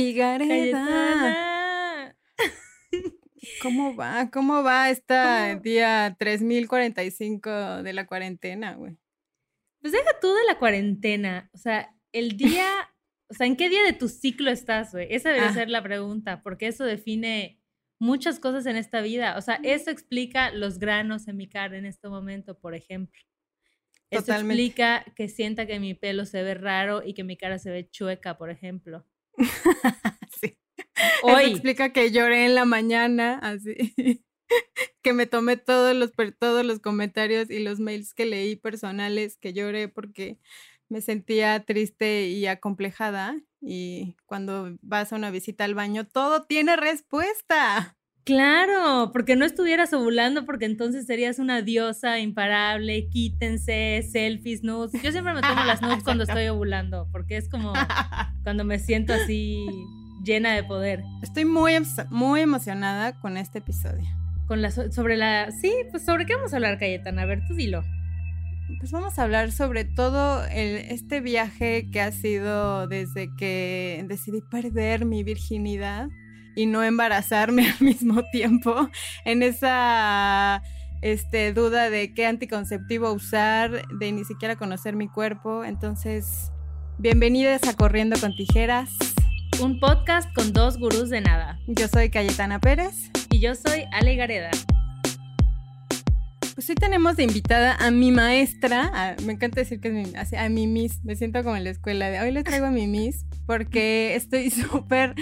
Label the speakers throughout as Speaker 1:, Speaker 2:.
Speaker 1: y Gareda. ¿Cómo va? ¿Cómo va esta día 3045 de la cuarentena, güey?
Speaker 2: Pues deja tú de la cuarentena. O sea, el día, o sea, ¿en qué día de tu ciclo estás, güey? Esa debe
Speaker 1: Ah.
Speaker 2: ser la pregunta, porque eso define muchas cosas en esta vida. O sea, eso explica los granos en mi cara en este momento, por ejemplo. Eso
Speaker 1: Totalmente.
Speaker 2: explica que sienta que mi pelo se ve raro y que mi cara se ve chueca, por ejemplo.
Speaker 1: sí. Eso
Speaker 2: Hoy,
Speaker 1: explica que lloré en la mañana, así. que me tomé todos los, todos los comentarios y los mails que leí personales, que lloré porque me sentía triste y acomplejada. Y cuando vas a una visita al baño, todo tiene respuesta.
Speaker 2: Claro, porque no estuvieras ovulando, porque entonces serías una diosa imparable, quítense, selfies, nudes. Yo siempre me tomo las nudes cuando estoy ovulando, porque es como cuando me siento así llena de poder.
Speaker 1: Estoy muy, emo- muy emocionada con este episodio.
Speaker 2: Con la, so- sobre la... Sí, pues sobre qué vamos a hablar, Cayetana. A ver, tú dilo.
Speaker 1: Pues vamos a hablar sobre todo el- este viaje que ha sido desde que decidí perder mi virginidad y no embarazarme al mismo tiempo, en esa este, duda de qué anticonceptivo usar, de ni siquiera conocer mi cuerpo. Entonces, bienvenidas a Corriendo con Tijeras.
Speaker 2: Un podcast con dos gurús de nada.
Speaker 1: Yo soy Cayetana Pérez.
Speaker 2: Y yo soy Ale Gareda.
Speaker 1: Pues hoy tenemos de invitada a mi maestra, a- me encanta decir que es mi, así, a mi miss, me siento como en la escuela, de hoy les traigo a mi miss porque estoy súper,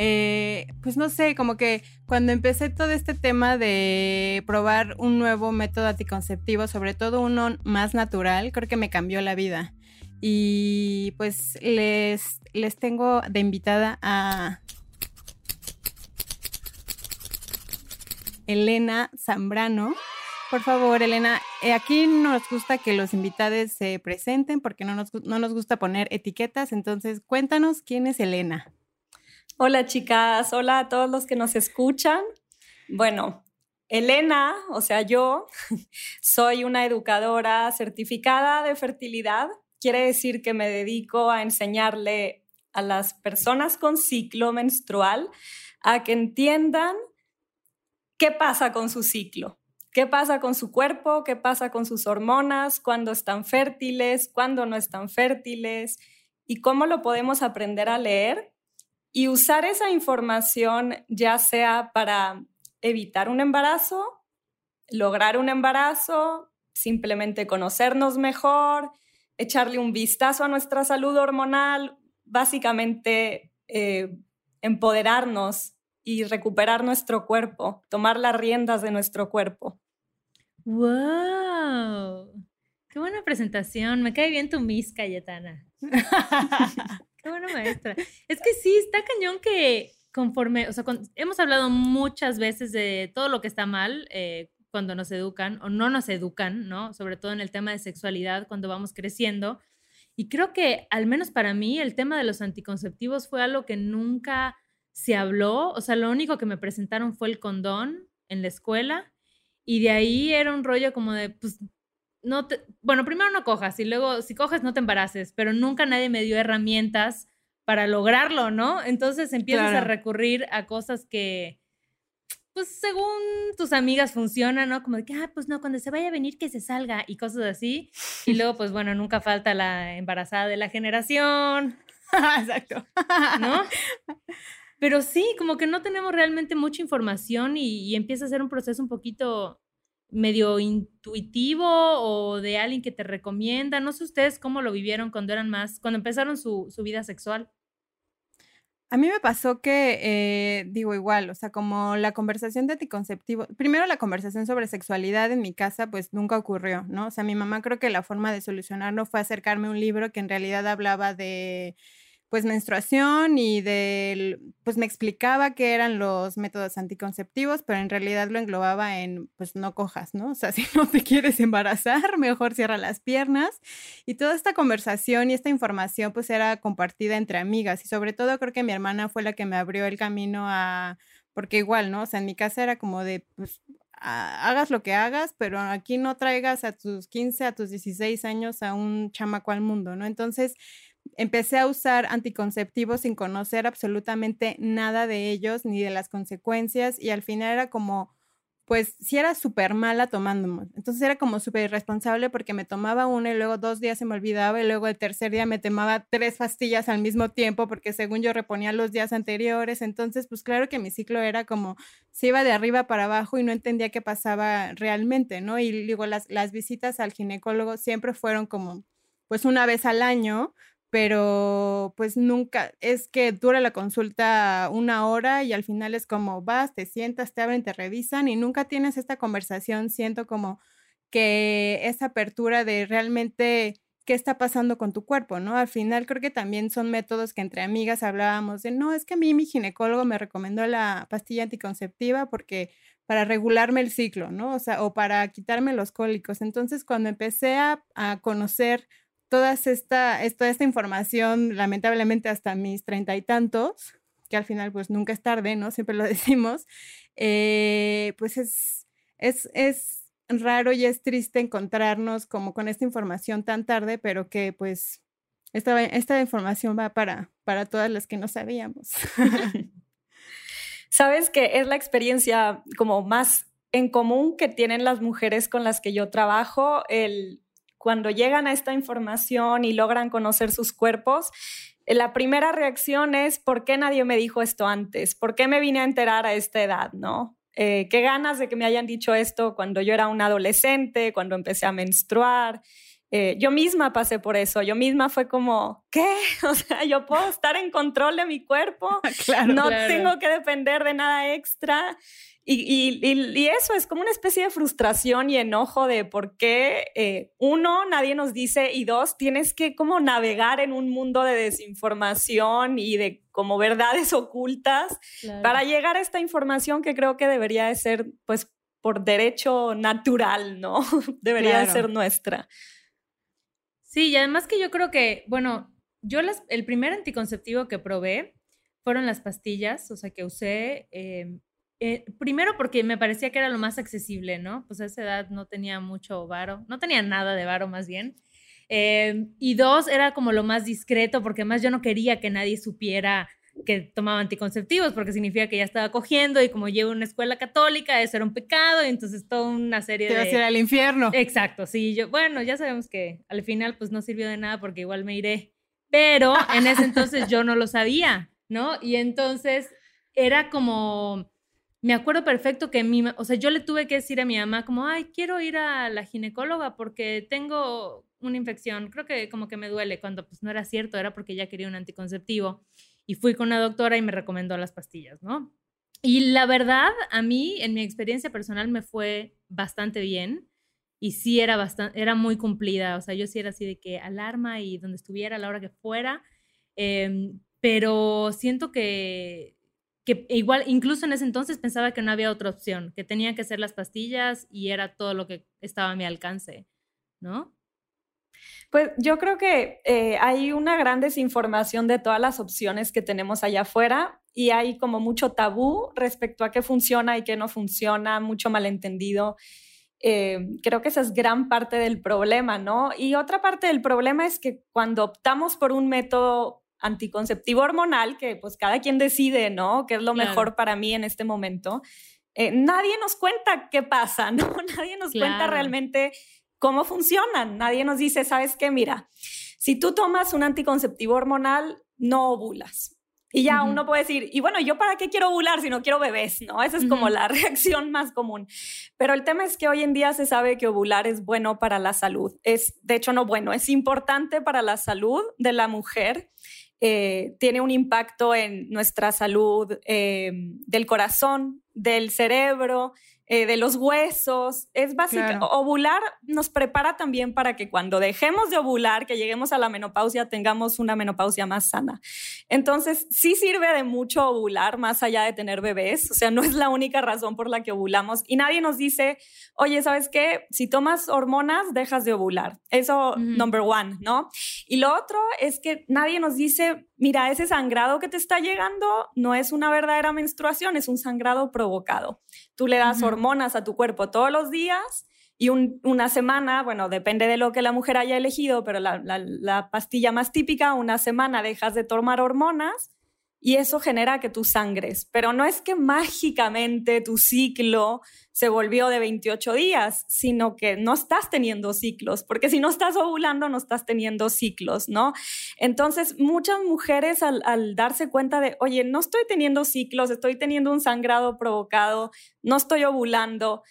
Speaker 1: eh, pues no sé, como que cuando empecé todo este tema de probar un nuevo método anticonceptivo, sobre todo uno más natural, creo que me cambió la vida. Y pues les, les tengo de invitada a Elena Zambrano. Por favor, Elena, eh, aquí nos gusta que los invitados se presenten porque no nos, no nos gusta poner etiquetas, entonces cuéntanos quién es Elena.
Speaker 3: Hola chicas, hola a todos los que nos escuchan. Bueno, Elena, o sea, yo soy una educadora certificada de fertilidad. Quiere decir que me dedico a enseñarle a las personas con ciclo menstrual a que entiendan qué pasa con su ciclo, qué pasa con su cuerpo, qué pasa con sus hormonas, cuándo están fértiles, cuándo no están fértiles y cómo lo podemos aprender a leer y usar esa información ya sea para evitar un embarazo, lograr un embarazo, simplemente conocernos mejor, echarle un vistazo a nuestra salud hormonal, básicamente eh, empoderarnos y recuperar nuestro cuerpo, tomar las riendas de nuestro cuerpo.
Speaker 2: ¡Wow! ¡Qué buena presentación! Me cae bien tu Miss Cayetana. ¡Qué buena maestra! Es que sí, está cañón que conforme, o sea, con- hemos hablado muchas veces de todo lo que está mal eh, cuando nos educan o no nos educan, ¿no? Sobre todo en el tema de sexualidad cuando vamos creciendo. Y creo que, al menos para mí, el tema de los anticonceptivos fue algo que nunca se habló. O sea, lo único que me presentaron fue el condón en la escuela. Y de ahí era un rollo como de, pues, no te, bueno, primero no cojas y luego si coges no te embaraces, pero nunca nadie me dio herramientas para lograrlo, ¿no? Entonces empiezas a recurrir a cosas que, pues según tus amigas funcionan, ¿no? Como de que, ah, pues no, cuando se vaya a venir que se salga y cosas así. Y luego, pues bueno, nunca falta la embarazada de la generación,
Speaker 1: Exacto.
Speaker 2: ¿no? Pero sí, como que no tenemos realmente mucha información y, y empieza a ser un proceso un poquito medio intuitivo o de alguien que te recomienda. No sé ustedes cómo lo vivieron cuando eran más, cuando empezaron su, su vida sexual.
Speaker 1: A mí me pasó que, eh, digo igual, o sea, como la conversación de anticonceptivo, primero la conversación sobre sexualidad en mi casa, pues nunca ocurrió, ¿no? O sea, mi mamá creo que la forma de solucionarlo fue acercarme a un libro que en realidad hablaba de, pues, menstruación y del, pues, me explicaba qué eran los métodos anticonceptivos, pero en realidad lo englobaba en, pues, no cojas, ¿no? O sea, si no te quieres embarazar, mejor cierra las piernas. Y toda esta conversación y esta información pues era compartida entre amigas y sobre todo creo que mi hermana fue la que me abrió el camino a, porque igual, ¿no? O sea, en mi casa era como de, pues, hagas lo que hagas, pero aquí no traigas a tus 15, a tus 16 años a un chamaco al mundo, ¿no? Entonces, empecé a usar anticonceptivos sin conocer absolutamente nada de ellos ni de las consecuencias y al final era como pues sí era súper mala tomándome. Entonces era como súper irresponsable porque me tomaba una y luego dos días se me olvidaba y luego el tercer día me tomaba tres pastillas al mismo tiempo porque según yo reponía los días anteriores. Entonces, pues claro que mi ciclo era como se iba de arriba para abajo y no entendía qué pasaba realmente, ¿no? Y digo, las, las visitas al ginecólogo siempre fueron como pues una vez al año, pero pues nunca, es que dura la consulta una hora y al final es como vas, te sientas, te abren, te revisan y nunca tienes esta conversación, siento como que esa apertura de realmente qué está pasando con tu cuerpo, ¿no? Al final creo que también son métodos que entre amigas hablábamos de, no, es que a mí mi ginecólogo me recomendó la pastilla anticonceptiva porque para regularme el ciclo, ¿no? O sea, o para quitarme los cólicos. Entonces, cuando empecé a, a conocer toda esta, toda esta información, lamentablemente hasta mis treinta y tantos, que al final pues nunca es tarde, ¿no? Siempre lo decimos, eh, pues es, es, es raro y es triste encontrarnos como con esta información tan tarde, pero que pues esta, esta información va para, para todas las que no sabíamos.
Speaker 3: Sabes que es la experiencia como más en común que tienen las mujeres con las que yo trabajo, el cuando llegan a esta información y logran conocer sus cuerpos, eh, la primera reacción es, ¿por qué nadie me dijo esto antes? ¿Por qué me vine a enterar a esta edad? ¿No? Eh, qué ganas de que me hayan dicho esto cuando yo era un adolescente, cuando empecé a menstruar. Eh, yo misma pasé por eso, yo misma fue como, ¿qué? O sea, yo puedo estar en control de mi cuerpo, no tengo que depender de nada extra. Y, y, eso es como una especie de frustración y enojo de por qué, eh, uno, nadie nos dice, y dos, tienes que como navegar en un mundo de desinformación y de como verdades ocultas para llegar a esta información que creo que debería de ser, pues, por derecho natural, ¿no? debería de ser nuestra.
Speaker 2: Sí, y además que yo creo que, bueno, yo el primer anticonceptivo que probé fueron las pastillas, o sea, que usé. Em, eh, primero porque me parecía que era lo más accesible, ¿no? Pues a esa edad no tenía mucho varo, no tenía nada de varo más bien. Em, y dos, era como lo más discreto, porque además yo no quería que nadie supiera que tomaba anticonceptivos, porque significa que ya estaba cogiendo y como llevo una escuela católica, eso era un pecado, y entonces toda una serie
Speaker 1: Te
Speaker 2: de...
Speaker 1: Te a ir al infierno.
Speaker 2: Exacto, sí, yo, bueno, ya sabemos que al final pues no sirvió de nada porque igual me iré, pero en ese entonces yo no lo sabía, ¿no? Y entonces era como me acuerdo perfecto que mi, o sea, yo le tuve que decir a mi mamá como, ay, quiero ir a la ginecóloga porque tengo una infección, creo que como que me duele, cuando pues no era cierto, era porque ya quería un anticonceptivo. Y fui con una doctora y me recomendó las pastillas, ¿no? Y la verdad, a mí, en mi experiencia personal, me fue bastante bien. Y sí era bastante, era muy cumplida. O sea, yo sí era así de que alarma y donde estuviera, a la hora que fuera. Em, pero siento que que igual, incluso en ese entonces pensaba que no había otra opción, que tenía que ser las pastillas y era todo lo que estaba a mi alcance, ¿no?
Speaker 3: Pues yo creo que eh, hay una gran desinformación de todas las opciones que tenemos allá afuera y hay como mucho tabú respecto a qué funciona y qué no funciona, mucho malentendido. Eh, creo que esa es gran parte del problema, ¿no? Y otra parte del problema es que cuando optamos por un método anticonceptivo hormonal, que pues cada quien decide, ¿no? ¿Qué es lo mejor para mí en este momento? Eh, nadie nos cuenta qué pasa, ¿no? Nadie nos cuenta realmente cómo funcionan. Nadie nos dice, ¿sabes qué? Mira, si tú tomas un anticonceptivo hormonal, no ovulas. Y ya uno puede decir, y bueno, ¿yo para qué quiero ovular si no quiero bebés? ¿No? Esa es como la reacción más común. Pero el tema es que hoy en día se sabe que ovular es bueno para la salud. Es, de hecho, no bueno, es importante para la salud de la mujer eh, tiene un impacto en nuestra salud eh, del corazón, del cerebro, eh, de los huesos. Es básico. Ovular nos prepara también para que cuando dejemos de ovular, que lleguemos a la menopausia, tengamos una menopausia más sana. Entonces, sí sirve de mucho ovular más allá de tener bebés. O sea, no es la única razón por la que ovulamos. Y nadie nos dice, oye, ¿sabes qué? Si tomas hormonas, dejas de ovular. Eso, number one, ¿no? Y lo otro es que nadie nos dice, mira, ese sangrado que te está llegando no es una verdadera menstruación, es un sangrado provocado. Tú le das hormonas a tu cuerpo todos los días y una semana, bueno, depende de lo que la mujer haya elegido, pero la, pastilla más típica, una semana dejas de tomar hormonas y eso genera que tú sangres. Pero no es que mágicamente tu ciclo se volvió de 28 días, sino que no estás teniendo ciclos, porque si no estás ovulando, no estás teniendo ciclos, ¿no? Entonces, muchas mujeres al, al darse cuenta de, oye, no estoy teniendo ciclos, estoy teniendo un sangrado provocado, no estoy ovulando,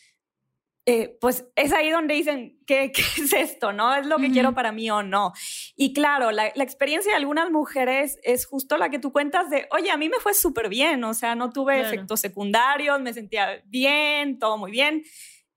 Speaker 3: eh, pues es ahí donde dicen, ¿qué, es esto? ¿No? ¿Es lo que quiero para mí o no? Y claro, la, experiencia de algunas mujeres es justo la que tú cuentas de, oye, a mí me fue súper bien, o sea, no tuve efectos secundarios, me sentía bien, todo muy bien.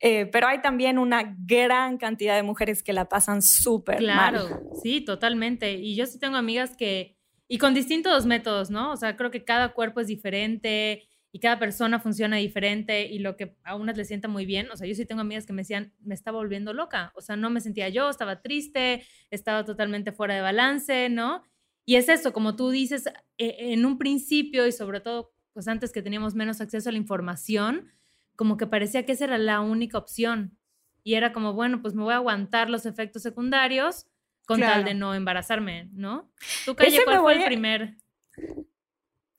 Speaker 3: Eh, pero hay también una gran cantidad de mujeres que la pasan súper mal. Claro,
Speaker 2: sí, totalmente. Y yo sí tengo amigas que, y con distintos métodos, ¿no? O sea, creo que cada cuerpo es diferente y cada persona funciona diferente y lo que a unas le sienta muy bien, o sea, yo sí tengo amigas que me decían, me estaba volviendo loca, o sea, no me sentía yo, estaba triste, estaba totalmente fuera de balance, ¿no? Y es eso, como tú dices, e, en un principio y sobre todo, pues antes que teníamos menos acceso a la información, como que parecía que esa era la única opción. Y era como, bueno, pues me voy a aguantar los efectos secundarios con tal de no embarazarme, ¿no? ¿Tú, Calle, cuál fue el primer?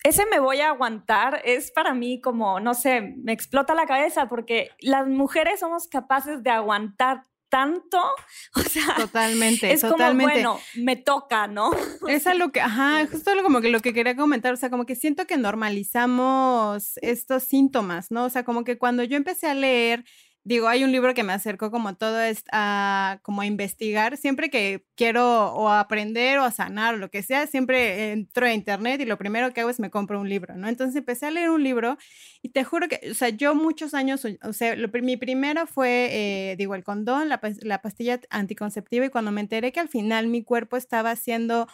Speaker 3: Ese me voy a aguantar es para mí como, no sé, me explota la cabeza porque las mujeres somos capaces de aguantar tanto, o sea,
Speaker 1: totalmente, es totalmente.
Speaker 3: como, bueno, me toca, ¿no?
Speaker 1: Es algo que, ajá, justo lo, como que lo que quería comentar, o sea, como que siento que normalizamos estos síntomas, ¿no? O sea, como que cuando yo empecé a leer digo, hay un libro que me acercó como todo es a, como a investigar. Siempre que quiero o aprender o a sanar o lo que sea, siempre entro a internet y lo primero que hago es me compro un libro, ¿no? Entonces empecé a leer un libro y te juro que, o sea, yo muchos años, o sea, mi primero fue, eh, digo, el condón, la, la pastilla anticonceptiva y cuando me enteré que al final mi cuerpo estaba haciendo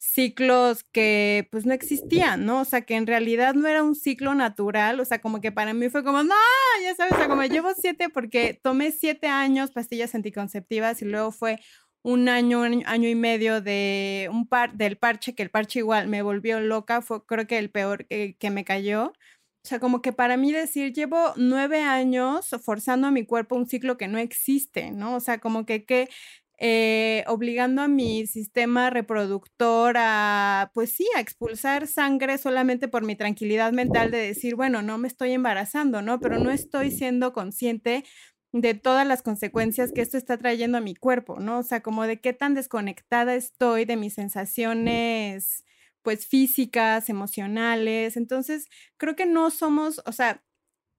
Speaker 1: ciclos que pues no existían, ¿no? O sea, que en realidad no era un ciclo natural, o sea, como que para mí fue como, no, ya sabes, o sea, como llevo siete porque tomé siete años pastillas anticonceptivas y luego fue un año, un año y medio de un par del parche, que el parche igual me volvió loca, fue creo que el peor que, que me cayó. O sea, como que para mí decir, llevo nueve años forzando a mi cuerpo un ciclo que no existe, ¿no? O sea, como que, que eh, obligando a mi sistema reproductor a, pues sí, a expulsar sangre solamente por mi tranquilidad mental de decir, bueno, no me estoy embarazando, ¿no? Pero no estoy siendo consciente de todas las consecuencias que esto está trayendo a mi cuerpo, ¿no? O sea, como de qué tan desconectada estoy de mis sensaciones, pues físicas, emocionales. Entonces, creo que no somos, o sea,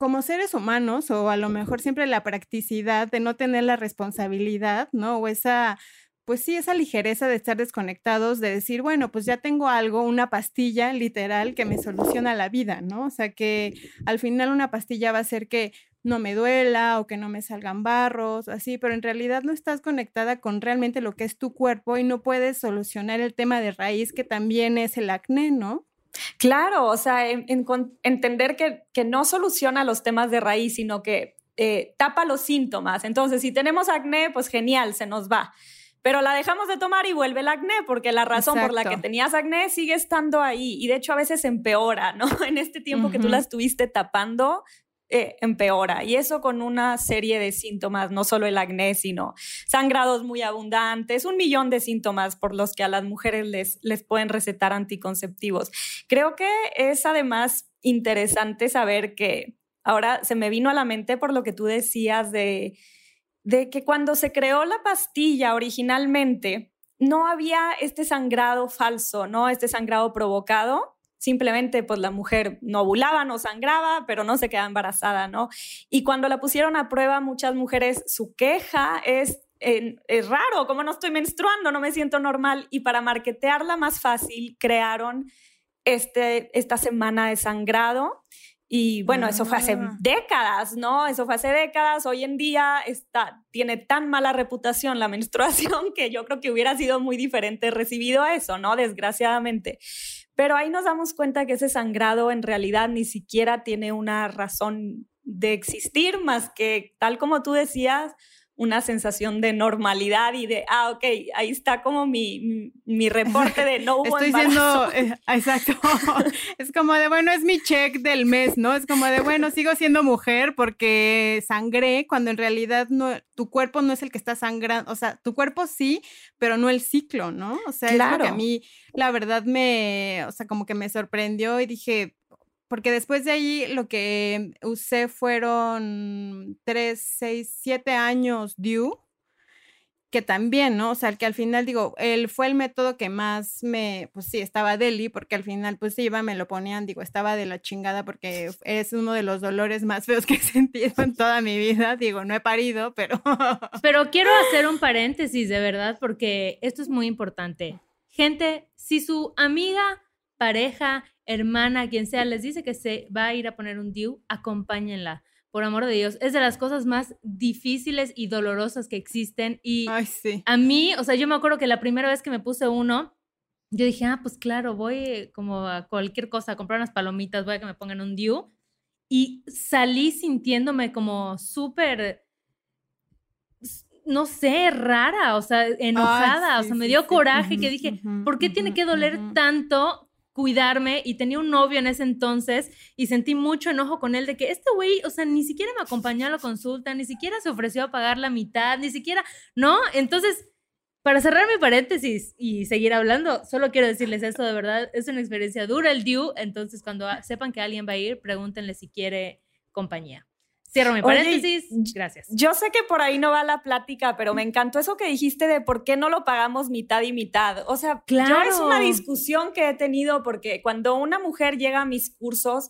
Speaker 1: como seres humanos, o a lo mejor siempre la practicidad de no tener la responsabilidad, ¿no? O esa, pues sí, esa ligereza de estar desconectados, de decir, bueno, pues ya tengo algo, una pastilla literal que me soluciona la vida, ¿no? O sea, que al final una pastilla va a hacer que no me duela o que no me salgan barros, así, pero en realidad no estás conectada con realmente lo que es tu cuerpo y no puedes solucionar el tema de raíz que también es el acné, ¿no?
Speaker 3: Claro, o sea, entender que, no soluciona los temas de raíz, sino que eh, tapa los síntomas. Entonces, si tenemos acné, pues genial, se nos va. Pero la dejamos de tomar y vuelve el acné, porque la razón por la que tenías acné sigue estando ahí. Y de hecho, a veces empeora, ¿no? En este tiempo que tú la estuviste tapando, eh, empeora. Y eso con una serie de síntomas, no solo el acné, sino sangrados muy abundantes, un millón de síntomas por los que a las mujeres les, les pueden recetar anticonceptivos. Creo que es además interesante saber que ahora se me vino a la mente por lo que tú decías de, de que cuando se creó la pastilla originalmente, no había este sangrado falso, ¿no? Este sangrado provocado, simplemente pues la mujer no ovulaba, no sangraba, pero no se quedaba embarazada, ¿no? Y cuando la pusieron a prueba, muchas mujeres, su queja es es raro, como no estoy menstruando, no me siento normal. Y para marketearla más fácil, crearon este, esta semana de sangrado. Y bueno, eso fue hace ah. décadas, ¿no? Eso fue hace décadas. Hoy en día está, tiene tan mala reputación la menstruación que yo creo que hubiera sido muy diferente recibido eso, ¿no? Desgraciadamente. Pero ahí nos damos cuenta que ese sangrado en realidad ni siquiera tiene una razón de existir más que, tal como tú decías, una sensación de normalidad y de, ah, ok, ahí está como mi, mi reporte de no hubo
Speaker 1: Estoy siendo, eh, exacto, es como de, bueno, es mi check del mes, ¿no? Es como de, bueno, sigo siendo mujer porque sangré cuando en realidad no, tu cuerpo no es el que está sangrando, o sea, tu cuerpo sí, pero no el ciclo, ¿no? O sea, es lo que a mí, la verdad, me, o sea, como que me sorprendió y dije, porque después de ahí lo que usé fueron tres, seis, siete años due, que también, ¿no? O sea, que al final digo, él fue el método que más me, pues sí, estaba deli, porque al final pues iba, me lo ponían, digo, estaba de la chingada porque es uno de los dolores más feos que he sentido en toda mi vida, digo, no he parido, pero...
Speaker 2: Pero quiero hacer un paréntesis, de verdad, porque esto es muy importante. Gente, si su amiga, pareja, hermana, quien sea, les dice que se va a ir a poner un DIU, acompáñenla. Por amor de Dios, es de las cosas más difíciles y dolorosas que existen. Y a mí, o sea, yo me acuerdo que la primera vez que me puse uno, yo dije, ah, pues claro, voy como a cualquier cosa, a comprar unas palomitas, voy a que me pongan un DIU. Y salí sintiéndome como súper, no sé, rara, o sea, enojada, o sea, me dio coraje que dije, ¿por qué tiene que doler tanto cuidarme y tenía un novio en ese entonces y sentí mucho enojo con él de que este güey, o sea, ni siquiera me acompañó a la consulta, ni siquiera se ofreció a pagar la mitad, ni siquiera, ¿no? Entonces, para cerrar mi paréntesis y seguir hablando, solo quiero decirles esto, de verdad, es una experiencia dura el due, entonces cuando sepan que alguien va a ir, pregúntenle si quiere compañía. Cierro mi paréntesis. Gracias.
Speaker 3: Yo sé que por ahí no va la plática, pero me encantó eso que dijiste de por qué no lo pagamos mitad y mitad. O sea, claro. es una discusión que he tenido porque cuando una mujer llega a mis cursos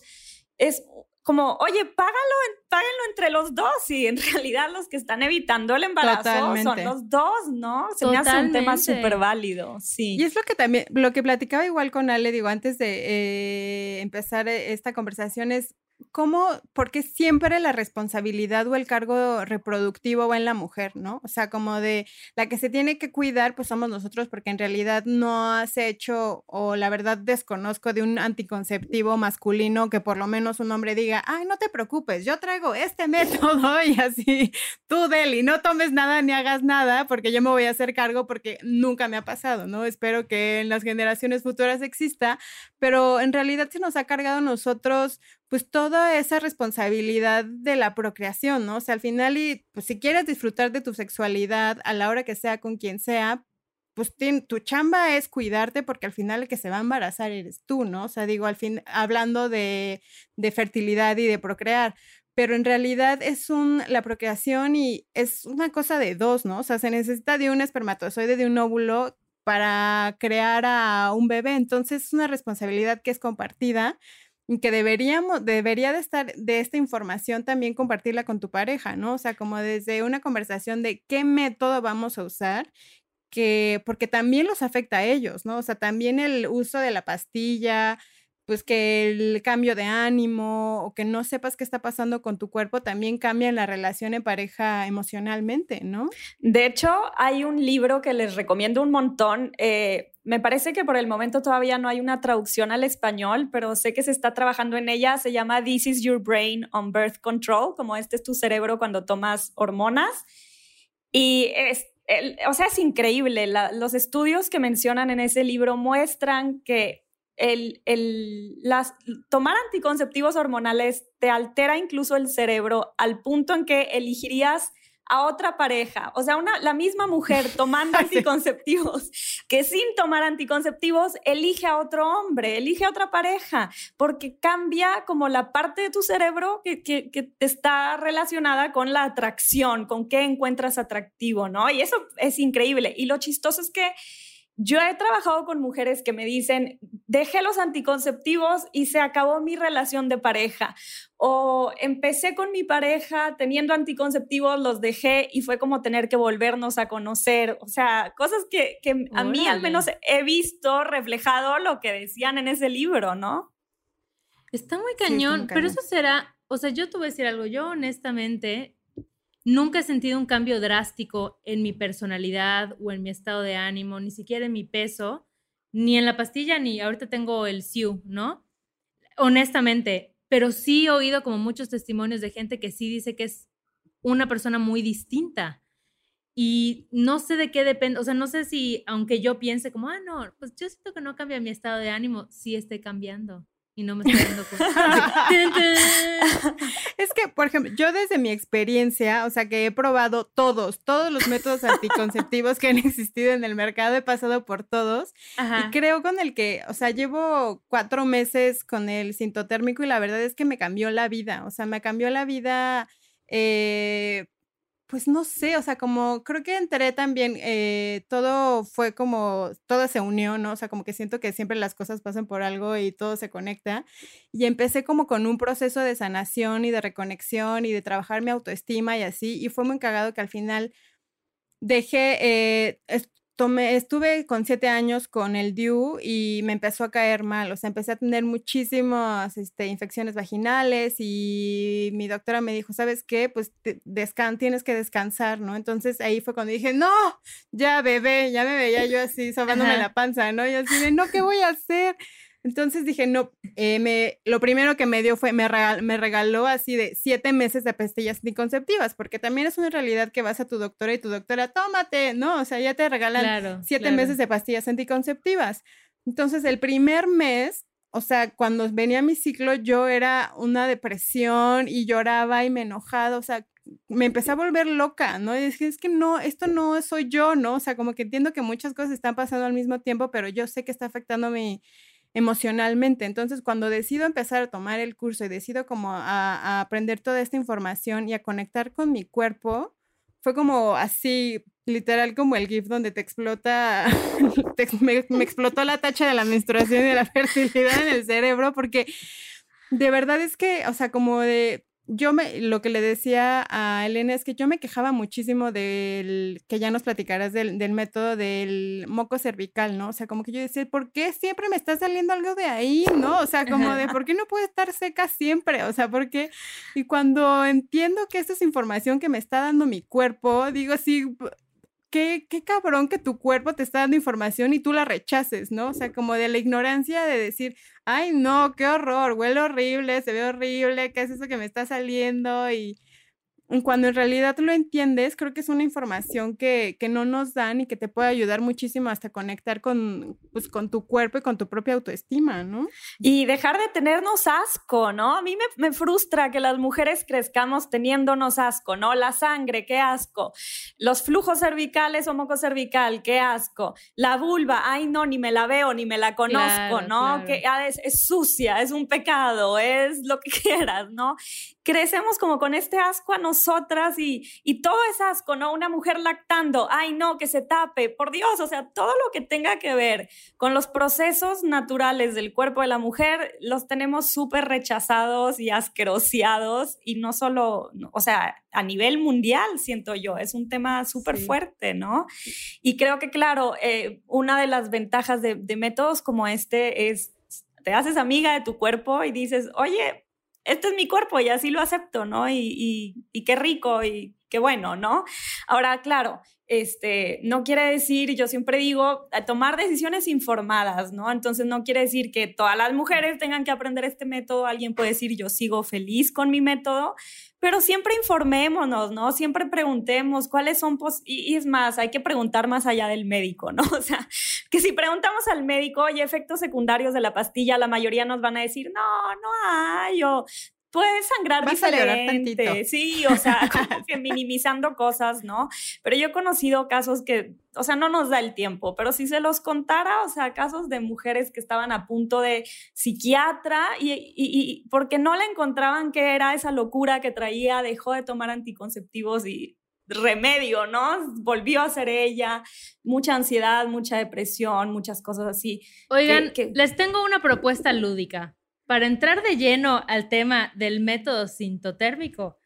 Speaker 3: es como, oye, págalo, páguenlo entre los dos y en realidad los que están evitando el embarazo son los dos, ¿no? Se me hace un tema súper válido, sí.
Speaker 1: Y es lo que también, lo que platicaba igual con Ale, digo, antes de eh, empezar esta conversación es ¿cómo, porque siempre la responsabilidad o el cargo reproductivo va en la mujer, ¿no? O sea, como de la que se tiene que cuidar, pues somos nosotros, porque en realidad no has hecho, o la verdad desconozco de un anticonceptivo masculino que por lo menos un hombre diga, ay, no te preocupes, yo traigo este método y así, tú, Deli, no tomes nada ni hagas nada, porque yo me voy a hacer cargo porque nunca me ha pasado, ¿no? Espero que en las generaciones futuras exista, pero en realidad se nos ha cargado nosotros pues toda esa responsabilidad de la procreación, ¿no? O sea, al final, y pues si quieres disfrutar de tu sexualidad a la hora que sea con quien sea, pues tu chamba es cuidarte porque al final el que se va a embarazar eres tú, ¿no? O sea, digo, al fin, hablando de, de fertilidad y de procrear, pero en realidad es un, la procreación y es una cosa de dos, ¿no? O sea, se necesita de un espermatozoide, de un óvulo para crear a un bebé, entonces es una responsabilidad que es compartida que deberíamos, debería de estar de esta información también compartirla con tu pareja, ¿no? O sea, como desde una conversación de qué método vamos a usar, que, porque también los afecta a ellos, ¿no? O sea, también el uso de la pastilla, pues que el cambio de ánimo o que no sepas qué está pasando con tu cuerpo también cambia la relación en pareja emocionalmente, ¿no?
Speaker 3: De hecho, hay un libro que les recomiendo un montón. Eh, me parece que por el momento todavía no hay una traducción al español, pero sé que se está trabajando en ella. Se llama This is Your Brain on Birth Control, como este es tu cerebro cuando tomas hormonas. Y es, o sea, es increíble. los estudios que mencionan en ese libro muestran que el, las, tomar anticonceptivos hormonales te altera incluso el cerebro al punto en que elegirías a otra pareja, o sea, una, la misma mujer tomando anticonceptivos que sin tomar anticonceptivos elige a otro hombre, elige a otra pareja, porque cambia como la parte de tu cerebro que, que, que está relacionada con la atracción, con qué encuentras atractivo, ¿no? Y eso es increíble. Y lo chistoso es que yo he trabajado con mujeres que me dicen, dejé los anticonceptivos y se acabó mi relación de pareja. O empecé con mi pareja teniendo anticonceptivos, los dejé y fue como tener que volvernos a conocer. O sea, cosas que, a mí al menos he visto reflejado lo que decían en ese libro, ¿no?
Speaker 2: Está muy cañón, pero eso será, o sea, yo te voy a decir algo, yo honestamente Nunca he sentido un cambio drástico en mi personalidad o en mi estado de ánimo, ni siquiera en mi peso, ni en la pastilla, ni ahorita tengo el SIU, ¿no? Honestamente, pero sí he oído como muchos testimonios de gente que sí dice que es una persona muy distinta. y no sé de qué depende, o sea, no sé si, aunque yo piense como, ah, no, pues yo siento que no cambia mi estado de ánimo, sí esté cambiando y no me estoy dando cuenta.
Speaker 1: es que, por ejemplo, yo desde mi experiencia, o sea, que he probado todos, todos los métodos anticonceptivos que han existido en el mercado, he pasado por todos y creo con el que, o sea, llevo cuatro meses con el sintotérmico y la verdad es que me cambió la vida, o sea, me cambió la vida. Eh, pues no sé, o sea, como creo que entré también, eh, todo fue como, todo se unió, ¿no? O sea, como que siento que siempre las cosas pasan por algo y todo se conecta. Y empecé como con un proceso de sanación y de reconexión y de trabajar mi autoestima y así. Y fue muy cagado que al final dejé, eh, estuve con siete años con el DIU y me empezó a caer mal, o sea, empecé a tener muchísimas este, infecciones vaginales y mi doctora me dijo, ¿sabes qué? Pues descan tienes que descansar, ¿no? Entonces ahí fue cuando dije, no, ya bebé, ya me veía yo así sobándome la panza, ¿no? Y así de, no, ¿qué voy a hacer? Entonces dije, no, eh, me, lo primero que me dio fue, me, me regaló así de siete meses de pastillas anticonceptivas, porque también es una realidad que vas a tu doctora y tu doctora, tómate, ¿no? O sea, ya te regalan siete meses de pastillas anticonceptivas. Entonces, el primer mes, o sea, cuando venía mi ciclo, yo era una depresión y lloraba y me enojaba, o sea, me empecé a volver loca, ¿no? Y dije, es que no, esto no soy yo, ¿no? O sea, como que entiendo que muchas cosas están pasando al mismo tiempo, pero yo sé que está afectando mi, emocionalmente. Entonces, cuando decido empezar a tomar el curso y decido como a, aprender toda esta información y a conectar con mi cuerpo, fue como así, literal como el GIF donde te explota, me, me, explotó la tacha de la menstruación y de la fertilidad en el cerebro, porque de verdad es que, o sea, como de, yo me, lo que le decía a Elena es que yo me quejaba muchísimo del, que ya nos platicarás del, del, método del moco cervical, ¿no? O sea, como que yo decía, ¿por qué siempre me está saliendo algo de ahí, no? O sea, como de, ¿por qué no puede estar seca siempre? O sea, ¿por qué? Y cuando entiendo que esta es información que me está dando mi cuerpo, digo, sí, qué, qué cabrón que tu cuerpo te está dando información y tú la rechaces, ¿no? O sea, como de la ignorancia de decir, ay, no, qué horror, huele horrible, se ve horrible, ¿qué es eso que me está saliendo? Y, cuando en realidad lo entiendes, creo que es una información que, que, no nos dan y que te puede ayudar muchísimo hasta conectar con, pues, con tu cuerpo y con tu propia autoestima, ¿no?
Speaker 3: Y dejar de tenernos asco, ¿no? A mí me, me frustra que las mujeres crezcamos teniéndonos asco, ¿no? La sangre, qué asco. Los flujos cervicales o moco cervical, qué asco. La vulva, ay, no, ni me la veo, ni me la conozco, ¿no? Que ah, es, es sucia, es un pecado, es lo que quieras, ¿no? crecemos como con este asco a nosotras y, y todo es asco, ¿no? Una mujer lactando, ay no, que se tape, por Dios, o sea, todo lo que tenga que ver con los procesos naturales del cuerpo de la mujer, los tenemos súper rechazados y asqueroseados y no solo, o sea, a nivel mundial, siento yo, es un tema súper fuerte, ¿no? Y creo que, claro, eh, una de las ventajas de, de métodos como este es te haces amiga de tu cuerpo y dices, oye, este es mi cuerpo y así lo acepto, ¿no? Y, y, qué rico y qué bueno, ¿no? Ahora, claro, este, no quiere decir, yo siempre digo, tomar decisiones informadas, ¿no? Entonces no quiere decir que todas las mujeres tengan que aprender este método, alguien puede decir, yo sigo feliz con mi método, pero siempre informémonos, ¿no? Siempre preguntemos cuáles son, y, es más, hay que preguntar más allá del médico, ¿no? O sea, que si preguntamos al médico, oye, efectos secundarios de la pastilla, la mayoría nos van a decir, no, no hay, o puede sangrar Vas diferente. Sí, o sea, como que minimizando cosas, ¿no? Pero yo he conocido casos que, o sea, no nos da el tiempo, pero si se los contara, o sea, casos de mujeres que estaban a punto de psiquiatra y, y, y porque no le encontraban qué era esa locura que traía, dejó de tomar anticonceptivos y remedio, ¿no? Volvió a ser ella, mucha ansiedad, mucha depresión, muchas cosas así.
Speaker 2: Oigan, les tengo una propuesta lúdica para entrar de lleno al tema del método sintotérmico,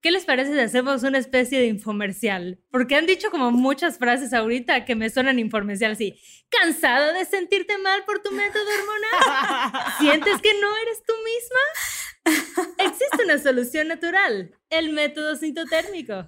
Speaker 2: ¿qué les parece si hacemos una especie de infomercial? Porque han dicho como muchas frases ahorita que me suenan infomercial así. ¿Cansado de sentirte mal por tu método hormonal? ¿Sientes que no eres tú misma? Existe una solución natural, el método sintotérmico.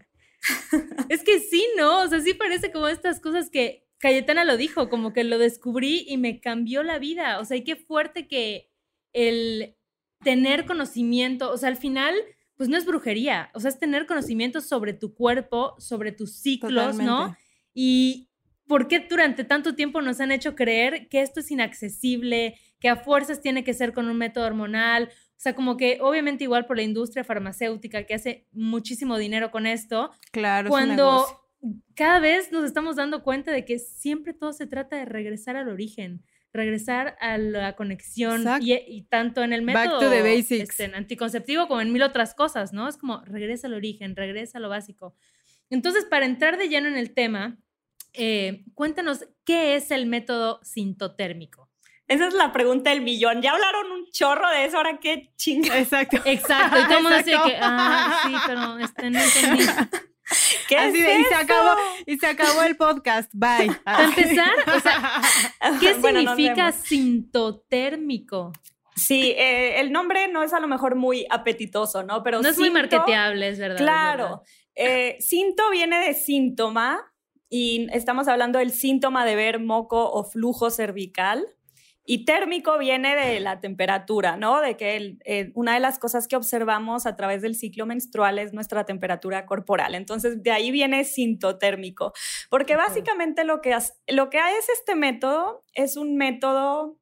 Speaker 2: Es que sí, ¿no? O sea, sí parece como estas cosas que Cayetana lo dijo, como que lo descubrí y me cambió la vida. O sea, y qué fuerte que el tener conocimiento, o sea, al final pues no es brujería, o sea, es tener conocimientos sobre tu cuerpo, sobre tus ciclos, ¿no? Y por qué durante tanto tiempo nos han hecho creer que esto es inaccesible, que a fuerzas tiene que ser con un método hormonal, o sea, como que obviamente igual por la industria farmacéutica que hace muchísimo dinero con esto.
Speaker 1: Claro.
Speaker 2: Cuando cada vez nos estamos dando cuenta de que siempre todo se trata de regresar al origen regresar a la conexión y, tanto en el método
Speaker 1: Back basics.
Speaker 2: Este, anticonceptivo como en mil otras cosas, ¿no? Es como regresa al origen, regresa a lo básico. Entonces, para entrar de lleno en el tema, eh, cuéntanos, ¿qué es el método sintotérmico?
Speaker 3: Esa es la pregunta del millón. Ya hablaron un chorro de eso, ahora qué chinga.
Speaker 1: Exacto.
Speaker 2: Exacto. Y todo el mundo dice que, ah, sí, pero este, no entendí.
Speaker 1: ¿Qué Así y, se acabó, y se acabó el podcast. Bye.
Speaker 2: Para empezar, o sea, ¿qué significa sintotérmico?
Speaker 3: Sí, eh, el nombre no es a lo mejor muy apetitoso, ¿no? Pero
Speaker 2: no es muy marketeable, es verdad.
Speaker 3: Claro. Eh, cinto viene de síntoma y estamos hablando del síntoma de ver moco o flujo cervical. Y térmico viene de la temperatura, ¿no? De que eh, una de las cosas que observamos a través del ciclo menstrual es nuestra temperatura corporal. Entonces, de ahí viene sintotérmico. Porque básicamente lo que, lo que es este método es un método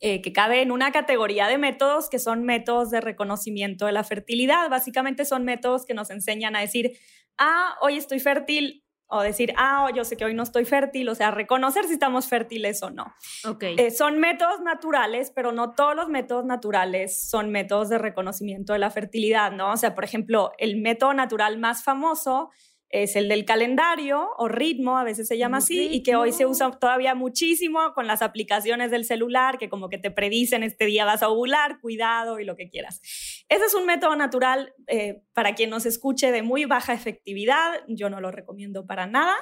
Speaker 3: eh, que cabe en una categoría de métodos que son métodos de reconocimiento de la fertilidad. Básicamente son métodos que nos enseñan a decir, ah, hoy estoy fértil, o decir, ah, yo sé que hoy no estoy fértil, o sea, reconocer si estamos fértiles o no.
Speaker 2: Okay.
Speaker 3: Eh, son métodos naturales, pero no todos los métodos naturales son métodos de reconocimiento de la fertilidad, ¿no? O sea, por ejemplo, el método natural más famoso es el del calendario o ritmo, a veces se llama así, y que hoy se usa todavía muchísimo con las aplicaciones del celular, que como que te predicen este día vas a ovular, cuidado y lo que quieras. Ese es un método natural eh, para quien nos escuche de muy baja efectividad, yo no lo recomiendo para nada,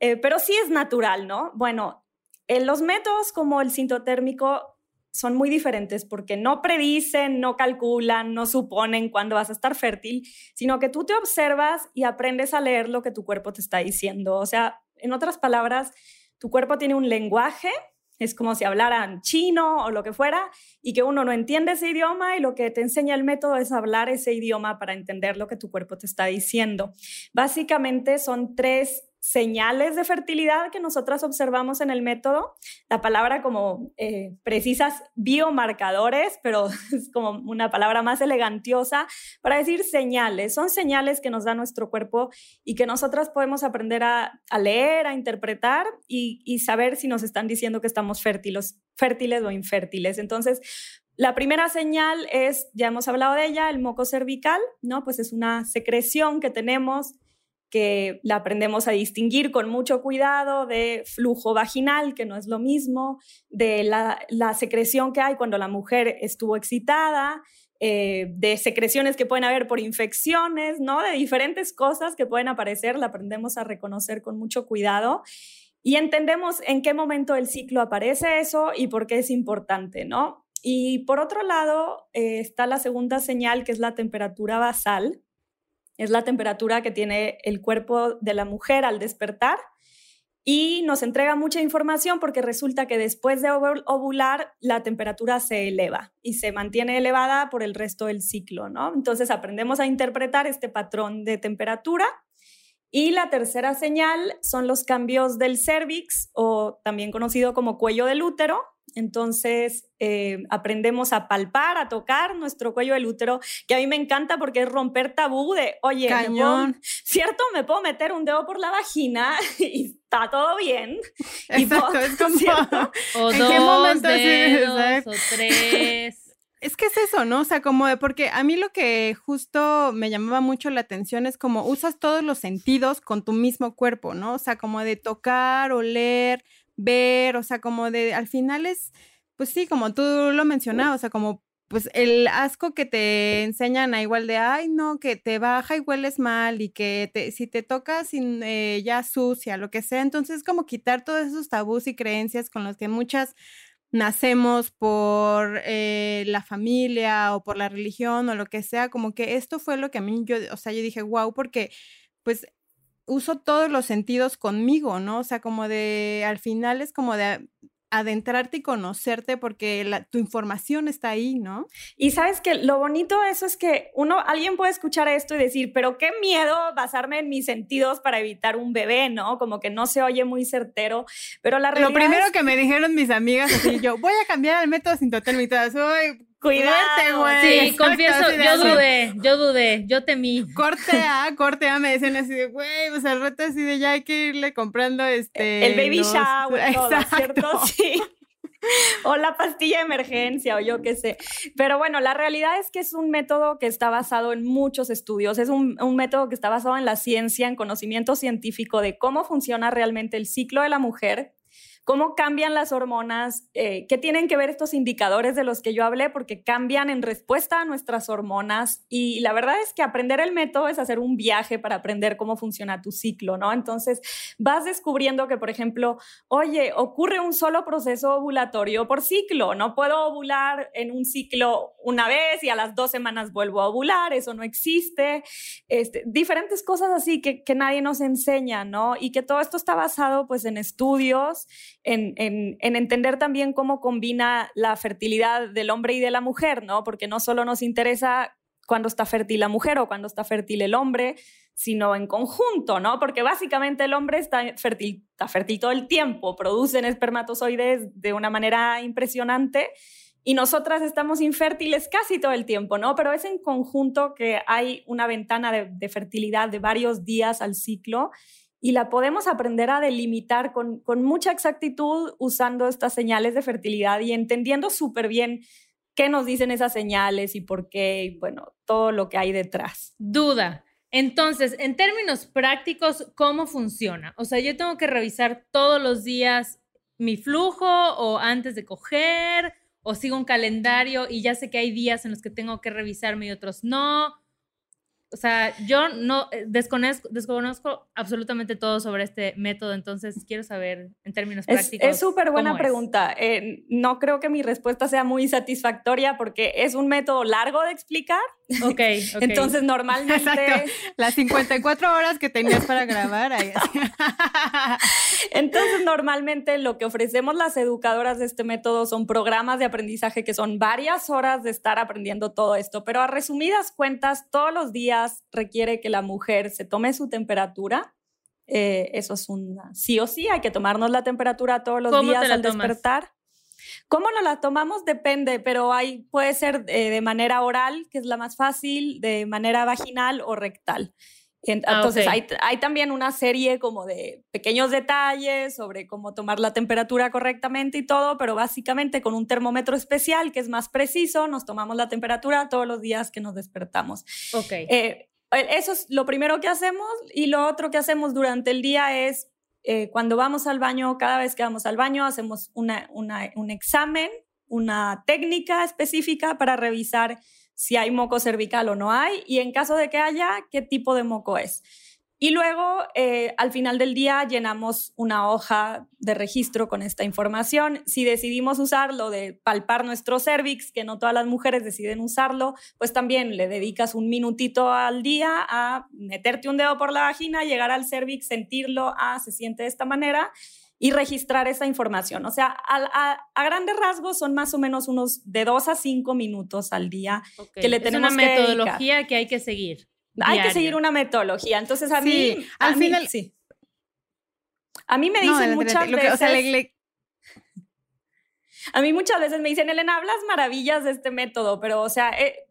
Speaker 3: eh, pero sí es natural, ¿no? Bueno, en los métodos como el sintotérmico son muy diferentes porque no predicen, no calculan, no suponen cuándo vas a estar fértil, sino que tú te observas y aprendes a leer lo que tu cuerpo te está diciendo. O sea, en otras palabras, tu cuerpo tiene un lenguaje, es como si hablaran chino o lo que fuera, y que uno no entiende ese idioma y lo que te enseña el método es hablar ese idioma para entender lo que tu cuerpo te está diciendo. Básicamente son tres señales de fertilidad que nosotras observamos en el método. La palabra como eh, precisas biomarcadores, pero es como una palabra más elegantiosa para decir señales. Son señales que nos da nuestro cuerpo y que nosotras podemos aprender a, leer, a interpretar y, saber si nos están diciendo que estamos fértiles, fértiles o infértiles. Entonces, la primera señal es, ya hemos hablado de ella, el moco cervical, ¿no? Pues es una secreción que tenemos que la aprendemos a distinguir con mucho cuidado de flujo vaginal, que no es lo mismo, de la, secreción que hay cuando la mujer estuvo excitada, eh, de secreciones que pueden haber por infecciones, ¿no? De diferentes cosas que pueden aparecer, la aprendemos a reconocer con mucho cuidado y entendemos en qué momento del ciclo aparece eso y por qué es importante, ¿no? Y por otro lado, eh, está la segunda señal, que es la temperatura basal, es la temperatura que tiene el cuerpo de la mujer al despertar y nos entrega mucha información porque resulta que después de ovular la temperatura se eleva y se mantiene elevada por el resto del ciclo, ¿no? Entonces aprendemos a interpretar este patrón de temperatura y la tercera señal son los cambios del cervix o también conocido como cuello del útero, entonces, eh, aprendemos a palpar, a tocar nuestro cuello del útero, que a mí me encanta porque es romper tabú de, oye,
Speaker 1: Cañón.
Speaker 3: ¿cierto? Me puedo meter un dedo por la vagina y está todo bien.
Speaker 1: Exacto, es como...
Speaker 2: O dos dedos, o tres.
Speaker 1: Es que es eso, ¿no? O sea, como de, porque a mí lo que justo me llamaba mucho la atención es como usas todos los sentidos con tu mismo cuerpo, ¿no? O sea, como de tocar, oler, ver, o sea, como de, al final es, pues sí, como tú lo mencionabas, o sea, como pues el asco que te enseñan a igual de, ay, no, que te baja y hueles mal y que te, si te tocas eh, ya sucia, lo que sea, entonces como quitar todos esos tabús y creencias con los que muchas nacemos por eh, la familia o por la religión o lo que sea, como que esto fue lo que a mí, yo, o sea, yo dije, wow, porque pues uso todos los sentidos conmigo, ¿no? O sea, como de, al final es como de, adentrarte y conocerte porque tu información está ahí, ¿no?
Speaker 3: Y sabes que lo bonito de eso es que uno, alguien puede escuchar esto y decir, pero qué miedo basarme en mis sentidos para evitar un bebé, ¿no? Como que no se oye muy certero, pero la realidad
Speaker 1: Lo primero
Speaker 3: es...
Speaker 1: que me dijeron mis amigas, así yo, voy a cambiar el método sin total soy
Speaker 3: Cuídate,
Speaker 1: güey.
Speaker 2: Sí, confieso, yo dudé, yo dudé, yo temí.
Speaker 1: Corte A, corte A, me decían así de, güey, pues al rato así de ya hay que irle comprando este.
Speaker 3: El baby shower, todo, ¿cierto? Sí. o la pastilla de emergencia o yo qué sé. Pero bueno, la realidad es que es un método que está basado en muchos estudios, es un, un, método que está basado en la ciencia, en conocimiento científico de cómo funciona realmente el ciclo de la mujer cómo cambian las hormonas, eh, qué tienen que ver estos indicadores de los que yo hablé, porque cambian en respuesta a nuestras hormonas. Y la verdad es que aprender el método es hacer un viaje para aprender cómo funciona tu ciclo, ¿no? Entonces vas descubriendo que, por ejemplo, oye, ocurre un solo proceso ovulatorio por ciclo, no puedo ovular en un ciclo una vez y a las dos semanas vuelvo a ovular, eso no existe. Este, diferentes cosas así que, que nadie nos enseña, ¿no? Y que todo esto está basado pues en estudios en, entender también cómo combina la fertilidad del hombre y de la mujer, ¿no? Porque no solo nos interesa cuando está fértil la mujer o cuando está fértil el hombre, sino en conjunto, ¿no? Porque básicamente el hombre está fértil, todo el tiempo, producen espermatozoides de una manera impresionante y nosotras estamos infértiles casi todo el tiempo, ¿no? Pero es en conjunto que hay una ventana de fertilidad de varios días al ciclo y la podemos aprender a delimitar con, mucha exactitud usando estas señales de fertilidad y entendiendo súper bien qué nos dicen esas señales y por qué, y bueno, todo lo que hay detrás.
Speaker 2: Duda. Entonces, en términos prácticos, ¿cómo funciona? O sea, yo tengo que revisar todos los días mi flujo o antes de coger o sigo un calendario y ya sé que hay días en los que tengo que revisarme y otros no o sea, yo no eh, desconozco, desconozco absolutamente todo sobre este método, entonces quiero saber en términos prácticos.
Speaker 3: Es súper buena pregunta. Eh, no creo que mi respuesta sea muy satisfactoria porque es un método largo de explicar.
Speaker 2: Ok. okay.
Speaker 3: entonces, normalmente.
Speaker 1: Las 54 horas que tenías para grabar. Ahí.
Speaker 3: entonces, normalmente lo que ofrecemos las educadoras de este método son programas de aprendizaje que son varias horas de estar aprendiendo todo esto, pero a resumidas cuentas, todos los días requiere que la mujer se tome su temperatura. Eh, eso es un sí o sí, hay que tomarnos la temperatura todos los días al despertar. ¿Cómo nos la tomamos? Depende, pero hay, puede ser eh, de manera oral, que es la más fácil, de manera vaginal o rectal. Ah, entonces hay, hay, también una serie como de pequeños detalles sobre cómo tomar la temperatura correctamente y todo, pero básicamente con un termómetro especial que es más preciso, nos tomamos la temperatura todos los días que nos despertamos.
Speaker 2: Ok.
Speaker 3: Eh, eso es lo primero que hacemos y lo otro que hacemos durante el día es eh, cuando vamos al baño, cada vez que vamos al baño hacemos una, un examen, una técnica específica para revisar si hay moco cervical o no hay y en caso de que haya, qué tipo de moco es. Y luego, eh, al final del día, llenamos una hoja de registro con esta información. Si decidimos usarlo de palpar nuestro cervix, que no todas las mujeres deciden usarlo, pues también le dedicas un minutito al día a meterte un dedo por la vagina, llegar al cervix, sentirlo, ah, se siente de esta manera y registrar esa información. O sea, a, grandes rasgos son más o menos unos de dos a cinco minutos al día que le tenemos
Speaker 2: es una metodología que, hay que seguir.
Speaker 3: Hay que seguir una metodología. Entonces, a mí,
Speaker 1: al final,
Speaker 3: sí. A mí me dicen muchas veces. A mí muchas veces me dicen, Elena, hablas maravillas de este método, pero, o sea, eh,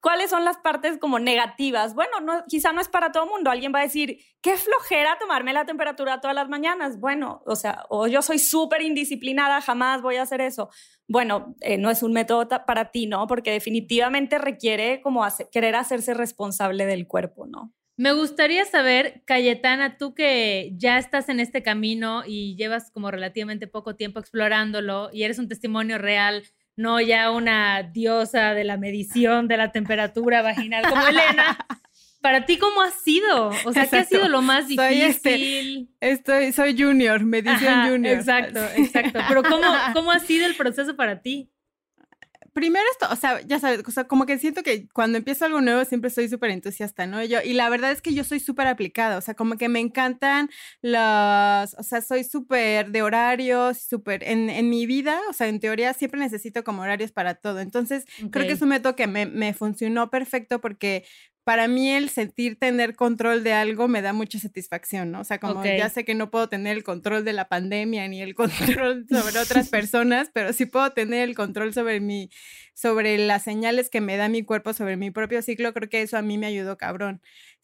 Speaker 3: ¿Cuáles son las partes como negativas? Bueno, no, quizá no es para todo el mundo. Alguien va a decir, qué flojera tomarme la temperatura todas las mañanas. Bueno, o sea, o yo soy súper indisciplinada, jamás voy a hacer eso. Bueno, eh, no es un método para ti, ¿no? Porque definitivamente requiere como querer hacerse responsable del cuerpo, ¿no?
Speaker 2: Me gustaría saber, Cayetana, tú que ya estás en este camino y llevas como relativamente poco tiempo explorándolo y eres un testimonio real no ya una diosa de la medición de la temperatura vaginal como Elena. Para ti, ¿cómo ha sido? O sea, ¿qué ha sido lo más
Speaker 1: difícil? Soy, este, estoy, soy junior, medición junior.
Speaker 2: Exacto, exacto. Pero ¿cómo, ¿cómo ha sido el proceso para ti?
Speaker 1: primero esto, o sea, ya sabes, o sea, como que siento que cuando empiezo algo nuevo siempre soy súper entusiasta, ¿no? Yo, y la verdad es que yo soy súper aplicada, o sea, como que me encantan los, o sea, soy súper de horarios, súper, en, en, mi vida, o sea, en teoría siempre necesito como horarios para todo. Entonces, creo que es un método que me, me funcionó perfecto porque para mí el sentir tener control de algo me da mucha satisfacción, ¿no? O sea, como ya sé que no puedo tener el control de la pandemia ni el control sobre otras personas, pero sí puedo tener el control sobre mi, sobre las señales que me da mi cuerpo sobre mi propio ciclo, creo que eso a mí me ayudó cabrón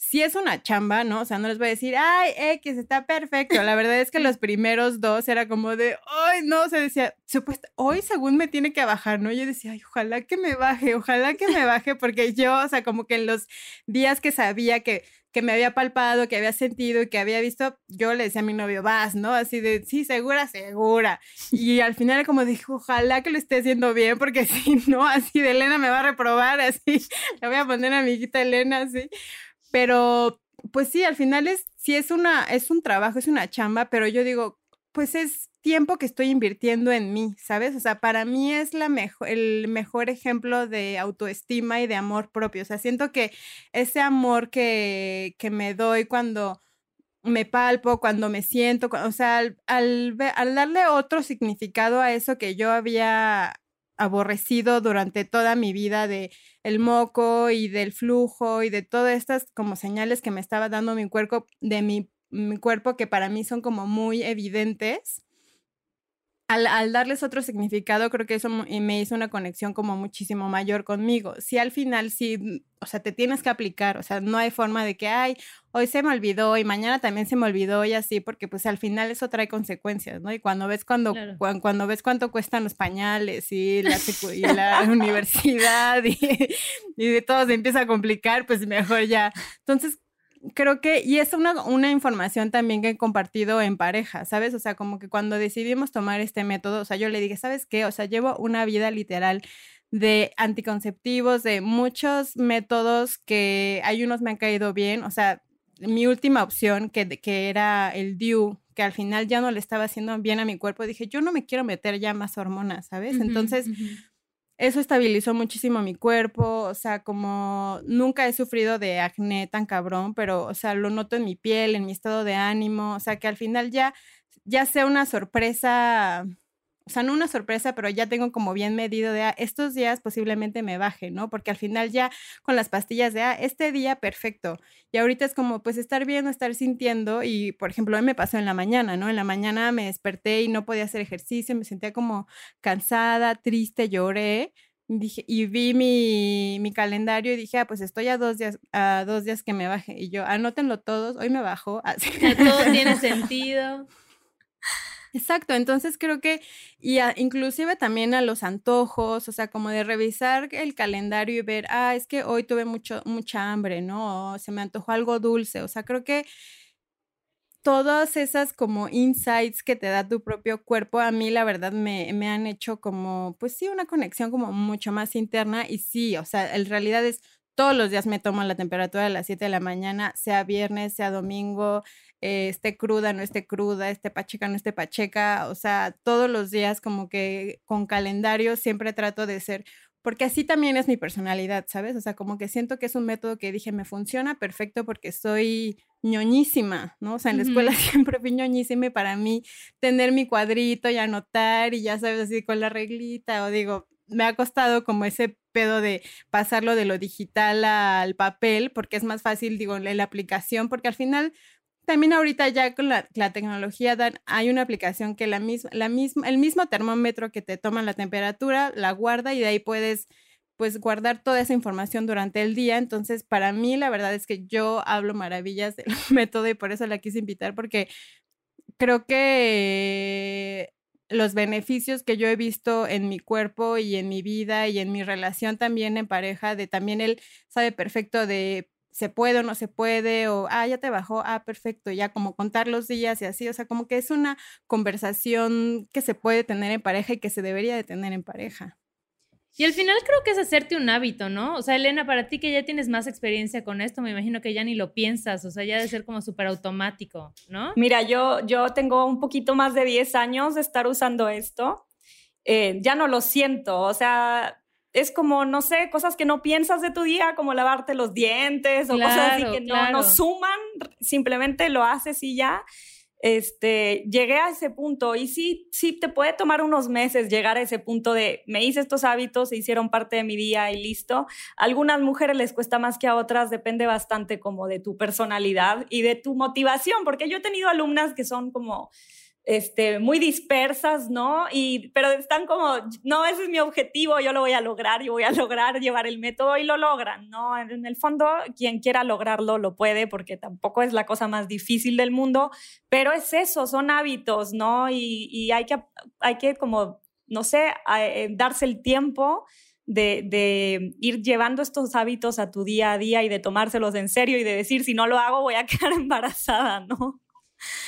Speaker 1: si es una chamba, ¿no? O sea, no les voy a decir, ay, X, está perfecto. La verdad es que los primeros dos era como de, ay, no, se decía, supuesto, hoy según me tiene que bajar, ¿no? Yo decía, ay, ojalá que me baje, ojalá que me baje, porque yo, o sea, como que en los días que sabía que que me había palpado, que había sentido y que había visto, yo le decía a mi novio, vas, ¿no? Así de, sí, segura, segura. Y al final como dijo, ojalá que lo esté haciendo bien, porque si no, así de Elena me va a reprobar, así, le voy a poner a mi amiguita Elena, así. Pero, pues sí, al final es, sí es una, es un trabajo, es una chamba, pero yo digo, pues es tiempo que estoy invirtiendo en mí, ¿sabes? O sea, para mí es la el mejor ejemplo de autoestima y de amor propio. O sea, siento que ese amor que, que me doy cuando me palpo, cuando me siento, o sea, al, al, al, darle otro significado a eso que yo había aborrecido durante toda mi vida de el moco y del flujo y de todas estas como señales que me estaba dando mi cuerpo de mi, mi cuerpo que para mí son como muy evidentes al, darles otro significado, creo que eso me hizo una conexión como muchísimo mayor conmigo. Si al final, sí, o sea, te tienes que aplicar, o sea, no hay forma de que, ay, hoy se me olvidó y mañana también se me olvidó y así, porque pues al final eso trae consecuencias, ¿no? Y cuando ves cuando, cuando, ves cuánto cuestan los pañales y la, y la universidad y, y de todo se empieza a complicar, pues mejor ya. Entonces, creo que, y es una, una, información también que he compartido en pareja, ¿sabes? O sea, como que cuando decidimos tomar este método, o sea, yo le dije, ¿sabes qué? O sea, llevo una vida literal de anticonceptivos, de muchos métodos que hay unos me han caído bien, o sea, mi última opción, que, que era el DIU, que al final ya no le estaba haciendo bien a mi cuerpo, dije, yo no me quiero meter ya más hormonas, ¿sabes? Entonces eso estabilizó muchísimo mi cuerpo, o sea, como nunca he sufrido de acné tan cabrón, pero, o sea, lo noto en mi piel, en mi estado de ánimo, o sea, que al final ya, ya sea una sorpresa o sea, no una sorpresa, pero ya tengo como bien medido de, ah, estos días posiblemente me baje, ¿no? Porque al final ya con las pastillas de, ah, este día perfecto. Y ahorita es como, pues estar viendo, estar sintiendo. Y, por ejemplo, hoy me pasó en la mañana, ¿no? En la mañana me desperté y no podía hacer ejercicio, me sentía como cansada, triste, lloré. Dije, y vi mi, mi calendario y dije, ah, pues estoy a dos días, a dos días que me baje. Y yo, anótenlo todos, hoy me bajo.
Speaker 2: Todo tiene sentido.
Speaker 1: Exacto, entonces creo que, y inclusive también a los antojos, o sea, como de revisar el calendario y ver, ah, es que hoy tuve mucho, mucha hambre, ¿no? O se me antojó algo dulce, o sea, creo que todas esas como insights que te da tu propio cuerpo, a mí la verdad me, me han hecho como, pues sí, una conexión como mucho más interna y sí, o sea, en realidad es todos los días me tomo la temperatura a las 7 de la mañana, sea viernes, sea domingo, eh, esté cruda, no esté cruda, esté pacheca, no esté pacheca, o sea, todos los días como que con calendario siempre trato de ser, porque así también es mi personalidad, ¿sabes? O sea, como que siento que es un método que dije, me funciona perfecto porque soy ñoñísima, ¿no? O sea, en la escuela siempre fui ñoñísima y para mí tener mi cuadrito y anotar y ya sabes, así con la reglita, o digo, me ha costado como ese pedo de pasarlo de lo digital al papel, porque es más fácil, digo, en la aplicación, porque al final también ahorita ya con la, tecnología Dan, hay una aplicación que la misma, la misma, el mismo termómetro que te toma la temperatura, la guarda y de ahí puedes pues guardar toda esa información durante el día. Entonces, para mí la verdad es que yo hablo maravillas del método y por eso la quise invitar porque creo que los beneficios que yo he visto en mi cuerpo y en mi vida y en mi relación también en pareja, de también él sabe perfecto de se puede o no se puede, o, ah, ya te bajó, ah, perfecto, ya como contar los días y así, o sea, como que es una conversación que se puede tener en pareja y que se debería de tener en pareja.
Speaker 2: Y al final creo que es hacerte un hábito, ¿no? O sea, Elena, para ti que ya tienes más experiencia con esto, me imagino que ya ni lo piensas, o sea, ya de ser como súper automático, ¿no?
Speaker 3: Mira, yo, yo tengo un poquito más de 10 años de estar usando esto, eh, ya no lo siento, o sea, es como, no sé, cosas que no piensas de tu día, como lavarte los dientes o cosas así que no, no suman, simplemente lo haces y ya este, llegué a ese punto y sí, sí, te puede tomar unos meses llegar a ese punto de me hice estos hábitos, se hicieron parte de mi día y listo. A algunas mujeres les cuesta más que a otras, depende bastante como de tu personalidad y de tu motivación, porque yo he tenido alumnas que son como este, muy dispersas, ¿no? Y, pero están como, no, ese es mi objetivo, yo lo voy a lograr, yo voy a lograr llevar el método y lo logran, ¿no? En, el fondo, quien quiera lograrlo lo puede porque tampoco es la cosa más difícil del mundo, pero es eso, son hábitos, ¿no? Y, hay, que, hay que como, no sé, eh, darse el tiempo. De, de, ir llevando estos hábitos a tu día a día y de tomárselos en serio y de decir, si no lo hago, voy a quedar embarazada, ¿no?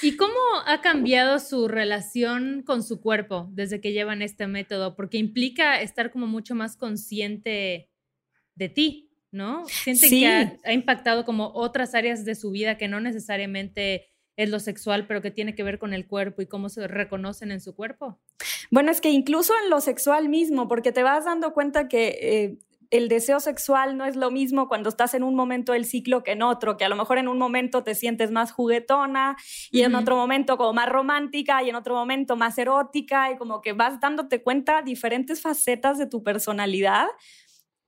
Speaker 2: ¿Y cómo ha cambiado su relación con su cuerpo desde que llevan este método? Porque implica estar como mucho más consciente de ti, ¿no? Sienten que ha, impactado como otras áreas de su vida que no necesariamente es lo sexual, pero que tiene que ver con el cuerpo y cómo se reconocen en su cuerpo.
Speaker 3: Bueno, es que incluso en lo sexual mismo, porque te vas dando cuenta que eh, el deseo sexual no es lo mismo cuando estás en un momento del ciclo que en otro, que a lo mejor en un momento te sientes más juguetona y en otro momento como más romántica y en otro momento más erótica y como que vas dándote cuenta diferentes facetas de tu personalidad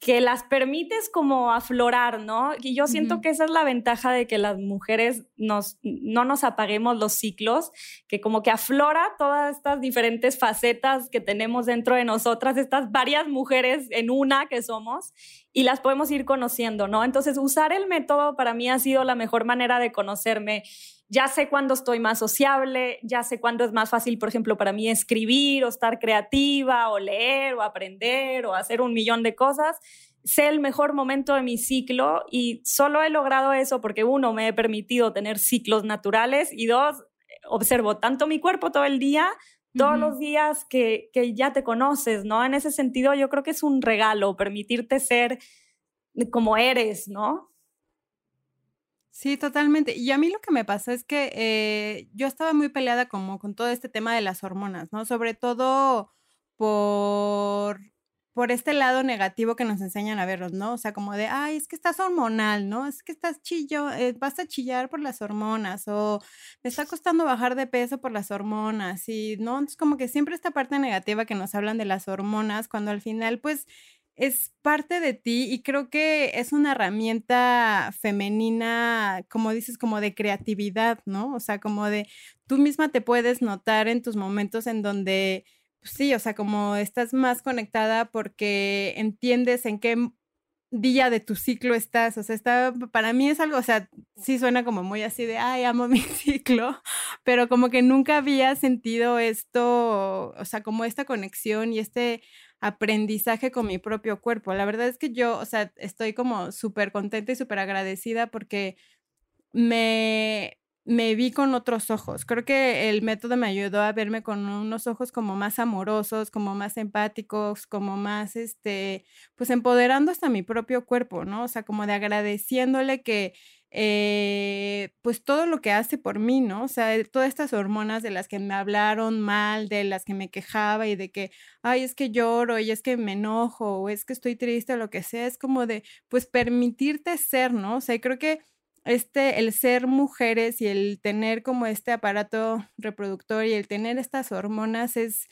Speaker 3: que las permites como aflorar, ¿no? Y yo siento que esa es la ventaja de que las mujeres nos, no nos apaguemos los ciclos, que como que aflora todas estas diferentes facetas que tenemos dentro de nosotras, estas varias mujeres en una que somos, y las podemos ir conociendo, ¿no? Entonces, usar el método para mí ha sido la mejor manera de conocerme ya sé cuándo estoy más sociable, ya sé cuándo es más fácil, por ejemplo, para mí escribir o estar creativa o leer o aprender o hacer un millón de cosas. Sé el mejor momento de mi ciclo y solo he logrado eso porque uno, me he permitido tener ciclos naturales y dos, observo tanto mi cuerpo todo el día, todos los días que, que ya te conoces, ¿no? En ese sentido, yo creo que es un regalo permitirte ser como eres, ¿no?
Speaker 1: Sí, totalmente. Y a mí lo que me pasa es que eh, yo estaba muy peleada como con todo este tema de las hormonas, ¿no? Sobre todo por, por este lado negativo que nos enseñan a verlos, ¿no? O sea, como de, ay, es que estás hormonal, ¿no? Es que estás chillo, eh, vas a chillar por las hormonas o me está costando bajar de peso por las hormonas y, ¿no? Es como que siempre esta parte negativa que nos hablan de las hormonas, cuando al final, pues es parte de ti y creo que es una herramienta femenina, como dices, como de creatividad, ¿no? O sea, como de tú misma te puedes notar en tus momentos en donde, pues sí, o sea, como estás más conectada porque entiendes en qué día de tu ciclo estás, o sea, está, para mí es algo, o sea, sí suena como muy así de, ay, amo mi ciclo, pero como que nunca había sentido esto, o sea, como esta conexión y este aprendizaje con mi propio cuerpo. La verdad es que yo, o sea, estoy como súper contenta y súper agradecida porque me, me vi con otros ojos. Creo que el método me ayudó a verme con unos ojos como más amorosos, como más empáticos, como más, este, pues empoderando hasta mi propio cuerpo, ¿no? O sea, como de agradeciéndole que eh, pues todo lo que hace por mí, ¿no? O sea, todas estas hormonas de las que me hablaron mal, de las que me quejaba y de que, ay, es que lloro y es que me enojo o es que estoy triste o lo que sea, es como de, pues permitirte ser, ¿no? O sea, creo que este, el ser mujeres y el tener como este aparato reproductor y el tener estas hormonas es,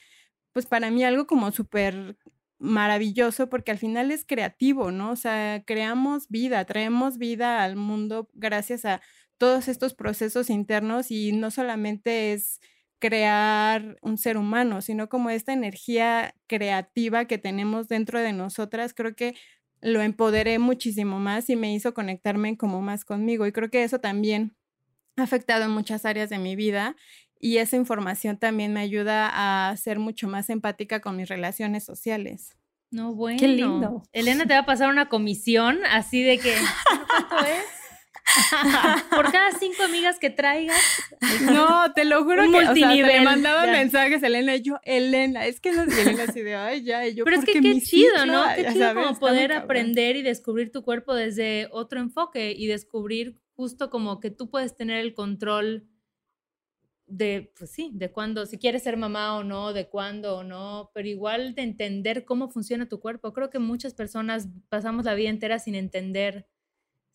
Speaker 1: pues para mí algo como súper maravilloso porque al final es creativo, ¿no? O sea, creamos vida, traemos vida al mundo gracias a todos estos procesos internos y no solamente es crear un ser humano, sino como esta energía creativa que tenemos dentro de nosotras, creo que lo empoderé muchísimo más y me hizo conectarme como más conmigo y creo que eso también ha afectado en muchas áreas de mi vida y esa información también me ayuda a ser mucho más empática con mis relaciones sociales.
Speaker 2: No, bueno. Qué lindo. Elena te va a pasar una comisión así de que, ¿cuánto es? Por cada cinco amigas que traigas.
Speaker 1: No, te lo juro que o sea, le mandaba mensajes a Elena y yo, Elena, es que es Elena así de, ay, ya, y yo,
Speaker 2: Pero es que qué chido, ¿no? Qué chido como poder aprender y descubrir tu cuerpo desde otro enfoque y descubrir justo como que tú puedes tener el control de, pues sí, de cuándo, si quieres ser mamá o no, de cuándo o no, pero igual de entender cómo funciona tu cuerpo. Creo que muchas personas pasamos la vida entera sin entender,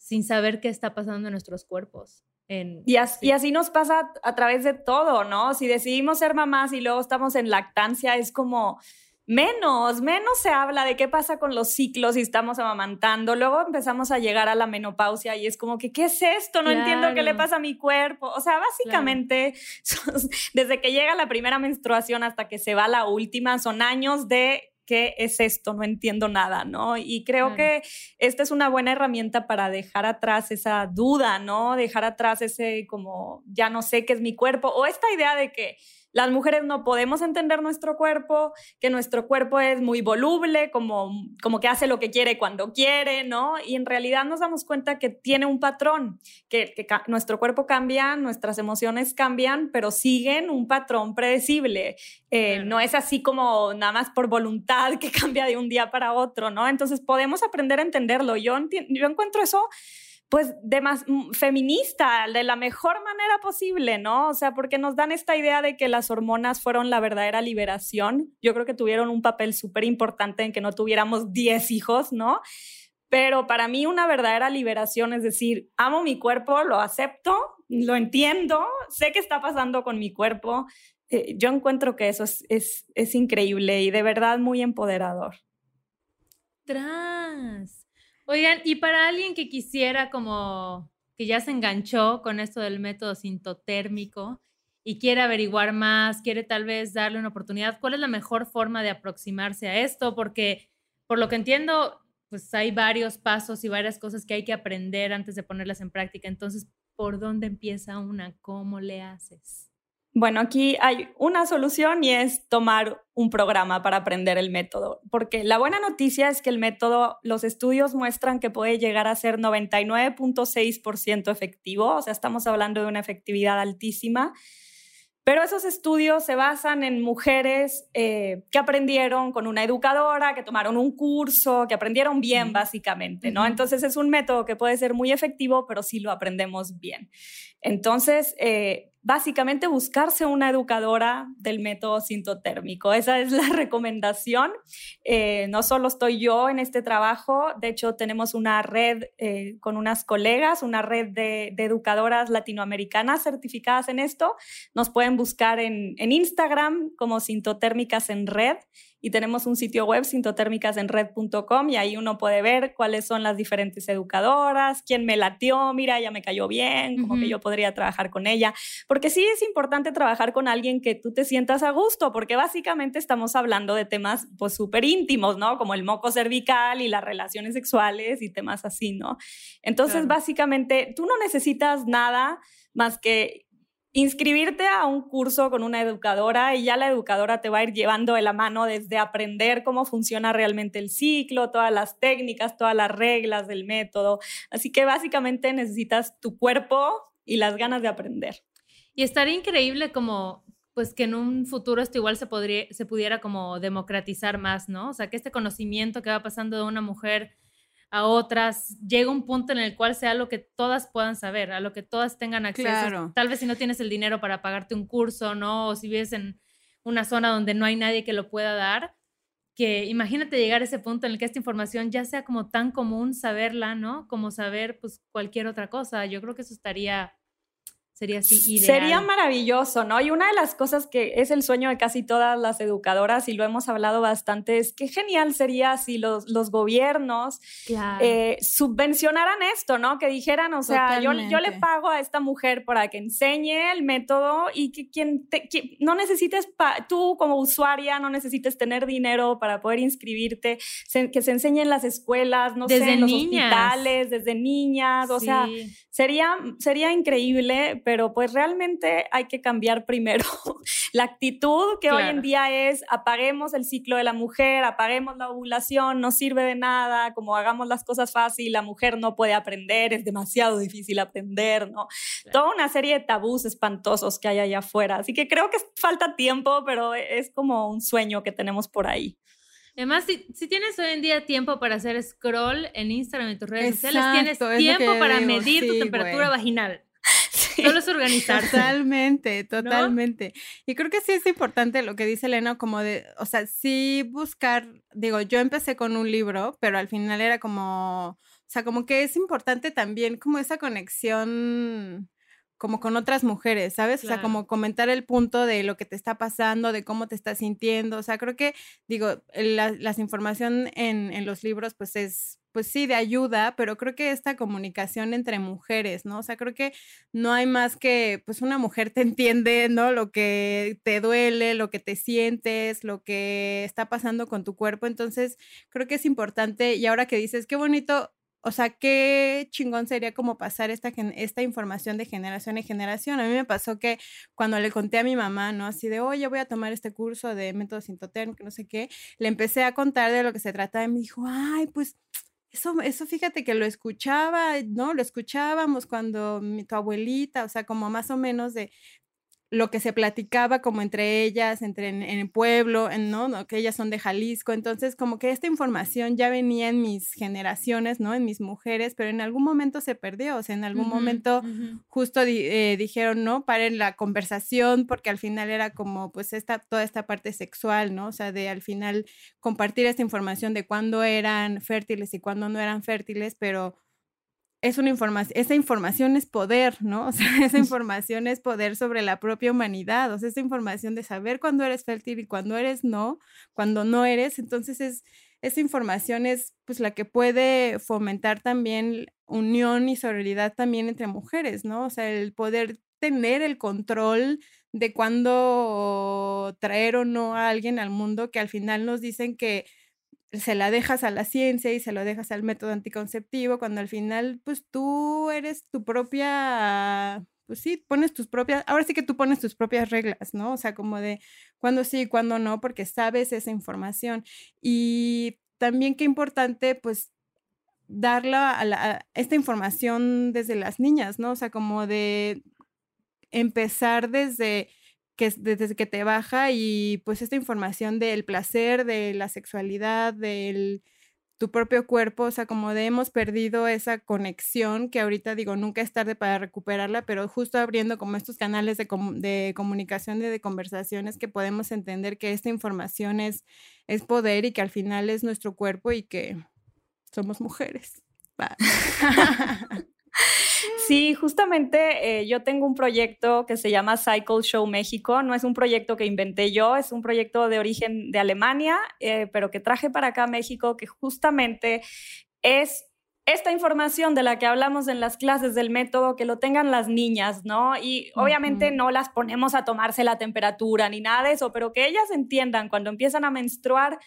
Speaker 2: sin saber qué está pasando en nuestros cuerpos.
Speaker 3: y, así, y así nos pasa a través de todo, ¿no? Si decidimos ser mamás y luego estamos en lactancia, es como menos, menos se habla de qué pasa con los ciclos y estamos amamantando. Luego empezamos a llegar a la menopausia y es como que, ¿qué es esto? No entiendo qué le pasa a mi cuerpo. O sea, básicamente, desde que llega la primera menstruación hasta que se va la última, son años de ¿qué es esto? No entiendo nada, ¿no? Y creo que esta es una buena herramienta para dejar atrás esa duda, ¿no? Dejar atrás ese como, ya no sé qué es mi cuerpo, o esta idea de que las mujeres no podemos entender nuestro cuerpo, que nuestro cuerpo es muy voluble, como, como que hace lo que quiere cuando quiere, ¿no? Y en realidad nos damos cuenta que tiene un patrón, que, nuestro cuerpo cambia, nuestras emociones cambian, pero siguen un patrón predecible. Eh, no es así como nada más por voluntad que cambia de un día para otro, ¿no? Entonces podemos aprender a entenderlo. Yo, yo encuentro eso pues de más mm, feminista, de la mejor manera posible, ¿no? O sea, porque nos dan esta idea de que las hormonas fueron la verdadera liberación. Yo creo que tuvieron un papel súper importante en que no tuviéramos 10 hijos, ¿no? Pero para mí una verdadera liberación es decir, amo mi cuerpo, lo acepto, lo entiendo, sé qué está pasando con mi cuerpo. Eh, yo encuentro que eso es, es, es increíble y de verdad muy empoderador.
Speaker 2: Tras. Oigan, y para alguien que quisiera como que ya se enganchó con esto del método sintotérmico y quiere averiguar más, quiere tal vez darle una oportunidad, ¿cuál es la mejor forma de aproximarse a esto? Porque por lo que entiendo, pues hay varios pasos y varias cosas que hay que aprender antes de ponerlas en práctica. Entonces, ¿por dónde empieza una? ¿Cómo le haces?
Speaker 3: Bueno, aquí hay una solución y es tomar un programa para aprender el método, porque la buena noticia es que el método, los estudios muestran que puede llegar a ser 99.6% efectivo, o sea, estamos hablando de una efectividad altísima pero esos estudios se basan en mujeres eh, que aprendieron con una educadora, que tomaron un curso, que aprendieron bien, básicamente, ¿no? Entonces es un método que puede ser muy efectivo, pero sí lo aprendemos bien. Entonces, eh, básicamente buscarse una educadora del método sintotérmico. Esa es la recomendación. Eh, no solo estoy yo en este trabajo, de hecho tenemos una red eh, con unas colegas, una red de, educadoras latinoamericanas certificadas en esto. Nos pueden buscar en, en Instagram como Sintotérmicas en Red y tenemos un sitio web sintotérmicasenred.com y ahí uno puede ver cuáles son las diferentes educadoras, quién me latió, mira, ella me cayó bien, como que yo podría trabajar con ella, porque sí es importante trabajar con alguien que tú te sientas a gusto, porque básicamente estamos hablando de temas pues súper íntimos, ¿no? Como el moco cervical y las relaciones sexuales y temas así, ¿no? Entonces, básicamente, tú no necesitas nada más que inscribirte a un curso con una educadora y ya la educadora te va a ir llevando de la mano desde aprender cómo funciona realmente el ciclo, todas las técnicas, todas las reglas del método. Así que básicamente necesitas tu cuerpo y las ganas de aprender.
Speaker 2: Y estaría increíble como pues que en un futuro esto igual se, podría, se pudiera como democratizar más, ¿no? O sea, que este conocimiento que va pasando de una mujer a otras, llega un punto en el cual sea lo que todas puedan saber, a lo que todas tengan acceso. Tal vez si no tienes el dinero para pagarte un curso, ¿no? O si vives en una zona donde no hay nadie que lo pueda dar, que imagínate llegar a ese punto en el que esta información ya sea como tan común saberla, ¿no? Como saber pues cualquier otra cosa. Yo creo que eso estaría Sería así
Speaker 3: Sería maravilloso, ¿no? Y una de las cosas que es el sueño de casi todas las educadoras, y lo hemos hablado bastante, es que genial sería si los, los gobiernos eh, subvencionaran esto, ¿no? Que dijeran, o sea, yo, yo, le pago a esta mujer para que enseñe el método y que quien no necesites, tú como usuaria, no necesites tener dinero para poder inscribirte, que se enseñe en las escuelas, no sé, en los hospitales, desde niñas, o sea, sería, sería increíble pero pues realmente hay que cambiar primero la actitud que hoy en día es apaguemos el ciclo de la mujer, apaguemos la ovulación, no sirve de nada, como hagamos las cosas fácil, la mujer no puede aprender, es demasiado difícil aprender, ¿no? Toda una serie de tabús espantosos que hay allá afuera. Así que creo que falta tiempo, pero es como un sueño que tenemos por ahí.
Speaker 2: Además, si, tienes hoy en día tiempo para hacer scroll en Instagram y tus redes sociales, tienes tiempo para medir tu temperatura vaginal. Solo es organizarse.
Speaker 1: Totalmente, totalmente. Y creo que sí es importante lo que dice Elena, como de, o sea, sí buscar, digo, yo empecé con un libro, pero al final era como, o sea, como que es importante también como esa conexión como con otras mujeres, ¿sabes? O sea, como comentar el punto de lo que te está pasando, de cómo te estás sintiendo. O sea, creo que, digo, la, las información en, en, los libros, pues es, pues sí, de ayuda, pero creo que esta comunicación entre mujeres, ¿no? O sea, creo que no hay más que, pues una mujer te entiende, ¿no? Lo que te duele, lo que te sientes, lo que está pasando con tu cuerpo. Entonces, creo que es importante. Y ahora que dices, qué bonito o sea, qué chingón sería como pasar esta, esta información de generación en generación. A mí me pasó que cuando le conté a mi mamá, ¿no? Así de, oye, voy a tomar este curso de método sintotérmico, no sé qué, le empecé a contar de lo que se trataba y me dijo, ay, pues eso, eso fíjate que lo escuchaba, ¿no? Lo escuchábamos cuando mi, tu abuelita, o sea, como más o menos de, lo que se platicaba como entre ellas, entre en, el pueblo, en, ¿no? Que ellas son de Jalisco. Entonces, como que esta información ya venía en mis generaciones, ¿no? En mis mujeres, pero en algún momento se perdió. O sea, en algún momento justo eh, dijeron, no, paren la conversación, porque al final era como, pues, esta, toda esta parte sexual, ¿no? O sea, de al final compartir esta información de cuándo eran fértiles y cuándo no eran fértiles, pero es una información, esa información es poder, ¿no? O sea, esa información es poder sobre la propia humanidad, o sea, esa información de saber cuándo eres fértil y cuándo eres no, cuando no eres, entonces es, esa información es pues la que puede fomentar también unión y sororidad también entre mujeres, ¿no? O sea, el poder tener el control de cuándo traer o no a alguien al mundo que al final nos dicen que se la dejas a la ciencia y se lo dejas al método anticonceptivo, cuando al final, pues tú eres tu propia, pues sí, pones tus propias, ahora sí que tú pones tus propias reglas, ¿no? O sea, como de cuándo sí y cuándo no, porque sabes esa información. Y también qué importante, pues, darla a, la, a esta información desde las niñas, ¿no? O sea, como de empezar desde desde que te baja y pues esta información del placer, de la sexualidad, del tu propio cuerpo, o sea, como hemos perdido esa conexión que ahorita digo, nunca es tarde para recuperarla, pero justo abriendo como estos canales de, de comunicación y de conversaciones que podemos entender que esta información es, es poder y que al final es nuestro cuerpo y que somos mujeres.
Speaker 3: Sí, justamente eh, yo tengo un proyecto que se llama Cycle Show México. No es un proyecto que inventé yo, es un proyecto de origen de Alemania, eh, pero que traje para acá a México, que justamente es esta información de la que hablamos en las clases del método, que lo tengan las niñas, ¿no? Y obviamente no las ponemos a tomarse la temperatura ni nada de eso, pero que ellas entiendan cuando empiezan a menstruar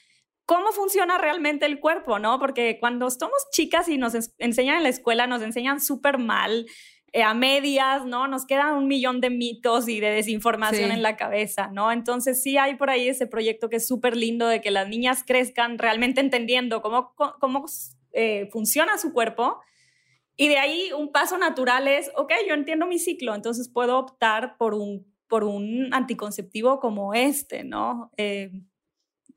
Speaker 3: cómo funciona realmente el cuerpo, ¿no? Porque cuando somos chicas y nos enseñan en la escuela, nos enseñan súper mal, eh, a medias, ¿no? Nos quedan un millón de mitos y de desinformación en la cabeza, ¿no? Entonces sí hay por ahí ese proyecto que es súper lindo de que las niñas crezcan realmente entendiendo cómo, cómo eh, funciona su cuerpo. Y de ahí un paso natural es, ok, yo entiendo mi ciclo, entonces puedo optar por un, por un anticonceptivo como este, ¿no? Eh,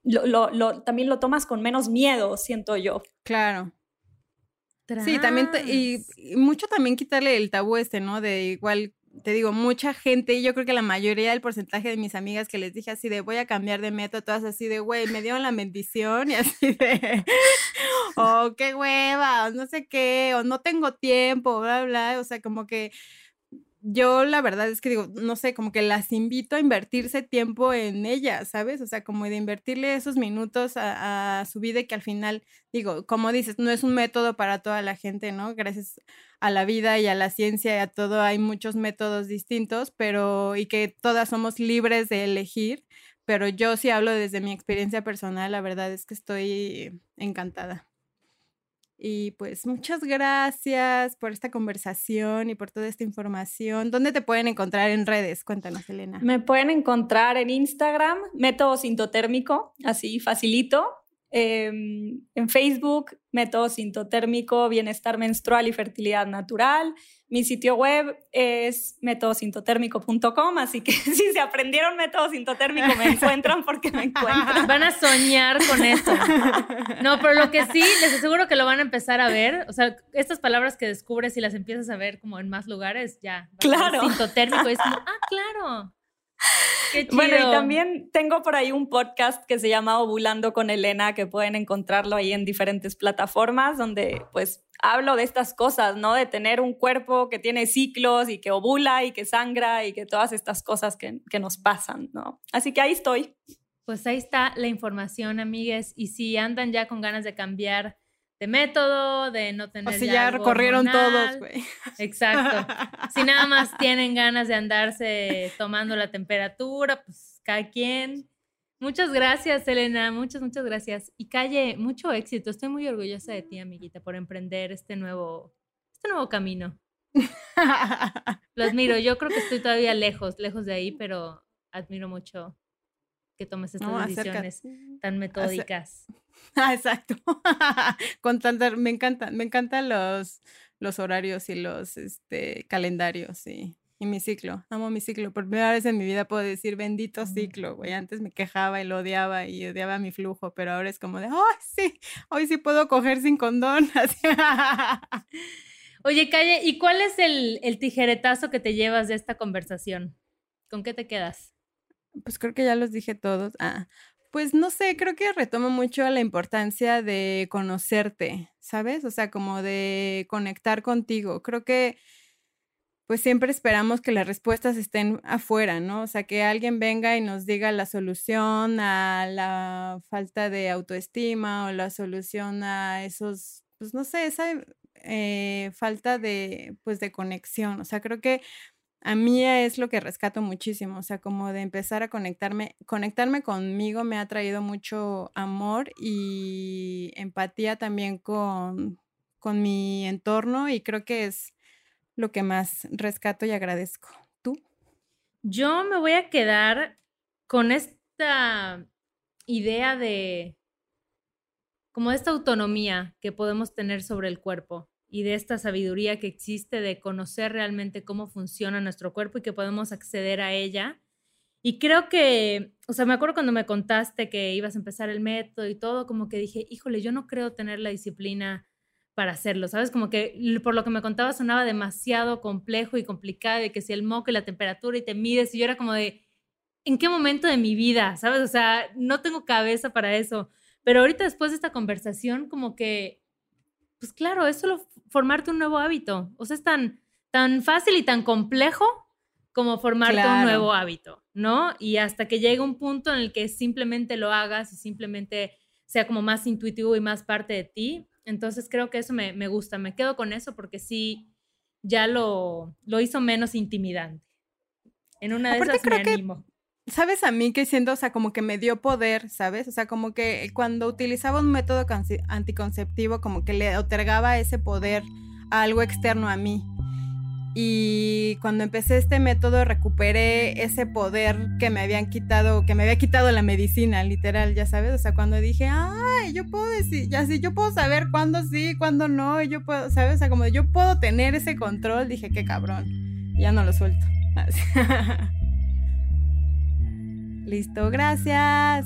Speaker 3: lo, también lo tomas con menos miedo, siento yo.
Speaker 1: Claro. Sí, también, y, mucho también quitarle el tabú este, ¿no? De igual, te digo, mucha gente, yo creo que la mayoría del porcentaje de mis amigas que les dije así de voy a cambiar de método, todas así de, güey, me dieron la bendición y así de, oh, qué hueva, o no sé qué, o no tengo tiempo, bla, bla, o sea, como que yo la verdad es que digo, no sé, como que las invito a invertirse tiempo en ellas, ¿sabes? O sea, como de invertirle esos minutos a, su vida que al final, digo, como dices, no es un método para toda la gente, ¿no? Gracias a la vida y a la ciencia y a todo hay muchos métodos distintos, pero y que todas somos libres de elegir, pero yo sí hablo desde mi experiencia personal, la verdad es que estoy encantada. Y pues muchas gracias por esta conversación y por toda esta información. ¿Dónde te pueden encontrar en redes? Cuéntanos, Elena.
Speaker 3: Me pueden encontrar en Instagram, método sintotérmico, así facilito. Em, en Facebook, método sintotérmico, bienestar menstrual y fertilidad natural. Mi sitio web es métodosintotérmico.com, así que si se aprendieron método sintotérmico me encuentran porque me encuentran.
Speaker 2: Van a soñar con eso. No, pero lo que sí, les aseguro que lo van a empezar a ver. O sea, estas palabras que descubres y las empiezas a ver como en más lugares, ya.
Speaker 3: Claro.
Speaker 2: Sintotérmico, es como, ah, claro.
Speaker 3: Bueno, y también tengo por ahí un podcast que se llama Ovulando con Elena, que pueden encontrarlo ahí en diferentes plataformas, donde pues hablo de estas cosas, ¿no? De tener un cuerpo que tiene ciclos y que ovula y que sangra y que todas estas cosas que, que nos pasan, ¿no? Así que ahí estoy.
Speaker 2: Pues ahí está la información, amigues. Y si andan ya con ganas de cambiar de método, de no tener.
Speaker 1: O si ya, recorrieron todos, güey.
Speaker 2: Exacto. si nada más tienen ganas de andarse tomando la temperatura, pues cada quien. Muchas gracias, Elena. Muchas, muchas gracias. Y Calle, mucho éxito. Estoy muy orgullosa de ti, amiguita, por emprender este nuevo, este nuevo camino. Lo admiro. Yo creo que estoy todavía lejos, lejos de ahí, pero admiro mucho que tomes estas decisiones tan metódicas.
Speaker 1: Ah, exacto. Con tanta, me encantan, me encantan los, los horarios y los este, calendarios y, y, mi ciclo. Amo mi ciclo. Por primera vez en mi vida puedo decir bendito ciclo, güey. Antes me quejaba y lo odiaba y odiaba mi flujo, pero ahora es como de, ¡ay, sí! Hoy sí puedo coger sin condón.
Speaker 2: Oye, Calle, ¿y cuál es el, el tijeretazo que te llevas de esta conversación? ¿Con qué te quedas?
Speaker 1: Pues creo que ya los dije todos. Ah, pues no sé, creo que retomo mucho la importancia de conocerte, ¿sabes? O sea, como de conectar contigo. Creo que pues siempre esperamos que las respuestas estén afuera, ¿no? O sea, que alguien venga y nos diga la solución a la falta de autoestima o la solución a esos, pues no sé, esa eh, falta de, pues de conexión. O sea, creo que a mí es lo que rescato muchísimo, o sea, como de empezar a conectarme, conectarme conmigo me ha traído mucho amor y empatía también con, con mi entorno y creo que es lo que más rescato y agradezco. ¿Tú?
Speaker 2: Yo me voy a quedar con esta idea de, como esta autonomía que podemos tener sobre el cuerpo y de esta sabiduría que existe de conocer realmente cómo funciona nuestro cuerpo y que podemos acceder a ella. Y creo que, o sea, me acuerdo cuando me contaste que ibas a empezar el método y todo, como que dije, híjole, yo no creo tener la disciplina para hacerlo, ¿sabes? Como que por lo que me contaba sonaba demasiado complejo y complicado, de que si el moco y la temperatura y te mides, y yo era como de, ¿en qué momento de mi vida? ¿Sabes? O sea, no tengo cabeza para eso. Pero ahorita después de esta conversación, como que pues claro, es solo formarte un nuevo hábito. O sea, es tan, tan fácil y tan complejo como formarte un nuevo hábito, ¿no? Y hasta que llegue un punto en el que simplemente lo hagas y simplemente sea como más intuitivo y más parte de ti. Entonces creo que eso me, me gusta, me quedo con eso porque sí, ya lo, lo hizo menos intimidante. En una de esas me animo.
Speaker 1: ¿Sabes a mí que siento, o sea, como que me dio poder, ¿sabes? O sea, como que cuando utilizaba un método anticonceptivo, como que le otorgaba ese poder a algo externo a mí. Y cuando empecé este método recuperé ese poder que me habían quitado, que me había quitado la medicina, literal, ya sabes, o sea, cuando dije, ay, yo puedo decir, ya sí, yo puedo saber cuándo sí, cuándo no, yo puedo, ¿sabes? O sea, como yo puedo tener ese control, dije, qué cabrón, ya no lo suelto. Listo,
Speaker 2: gracias.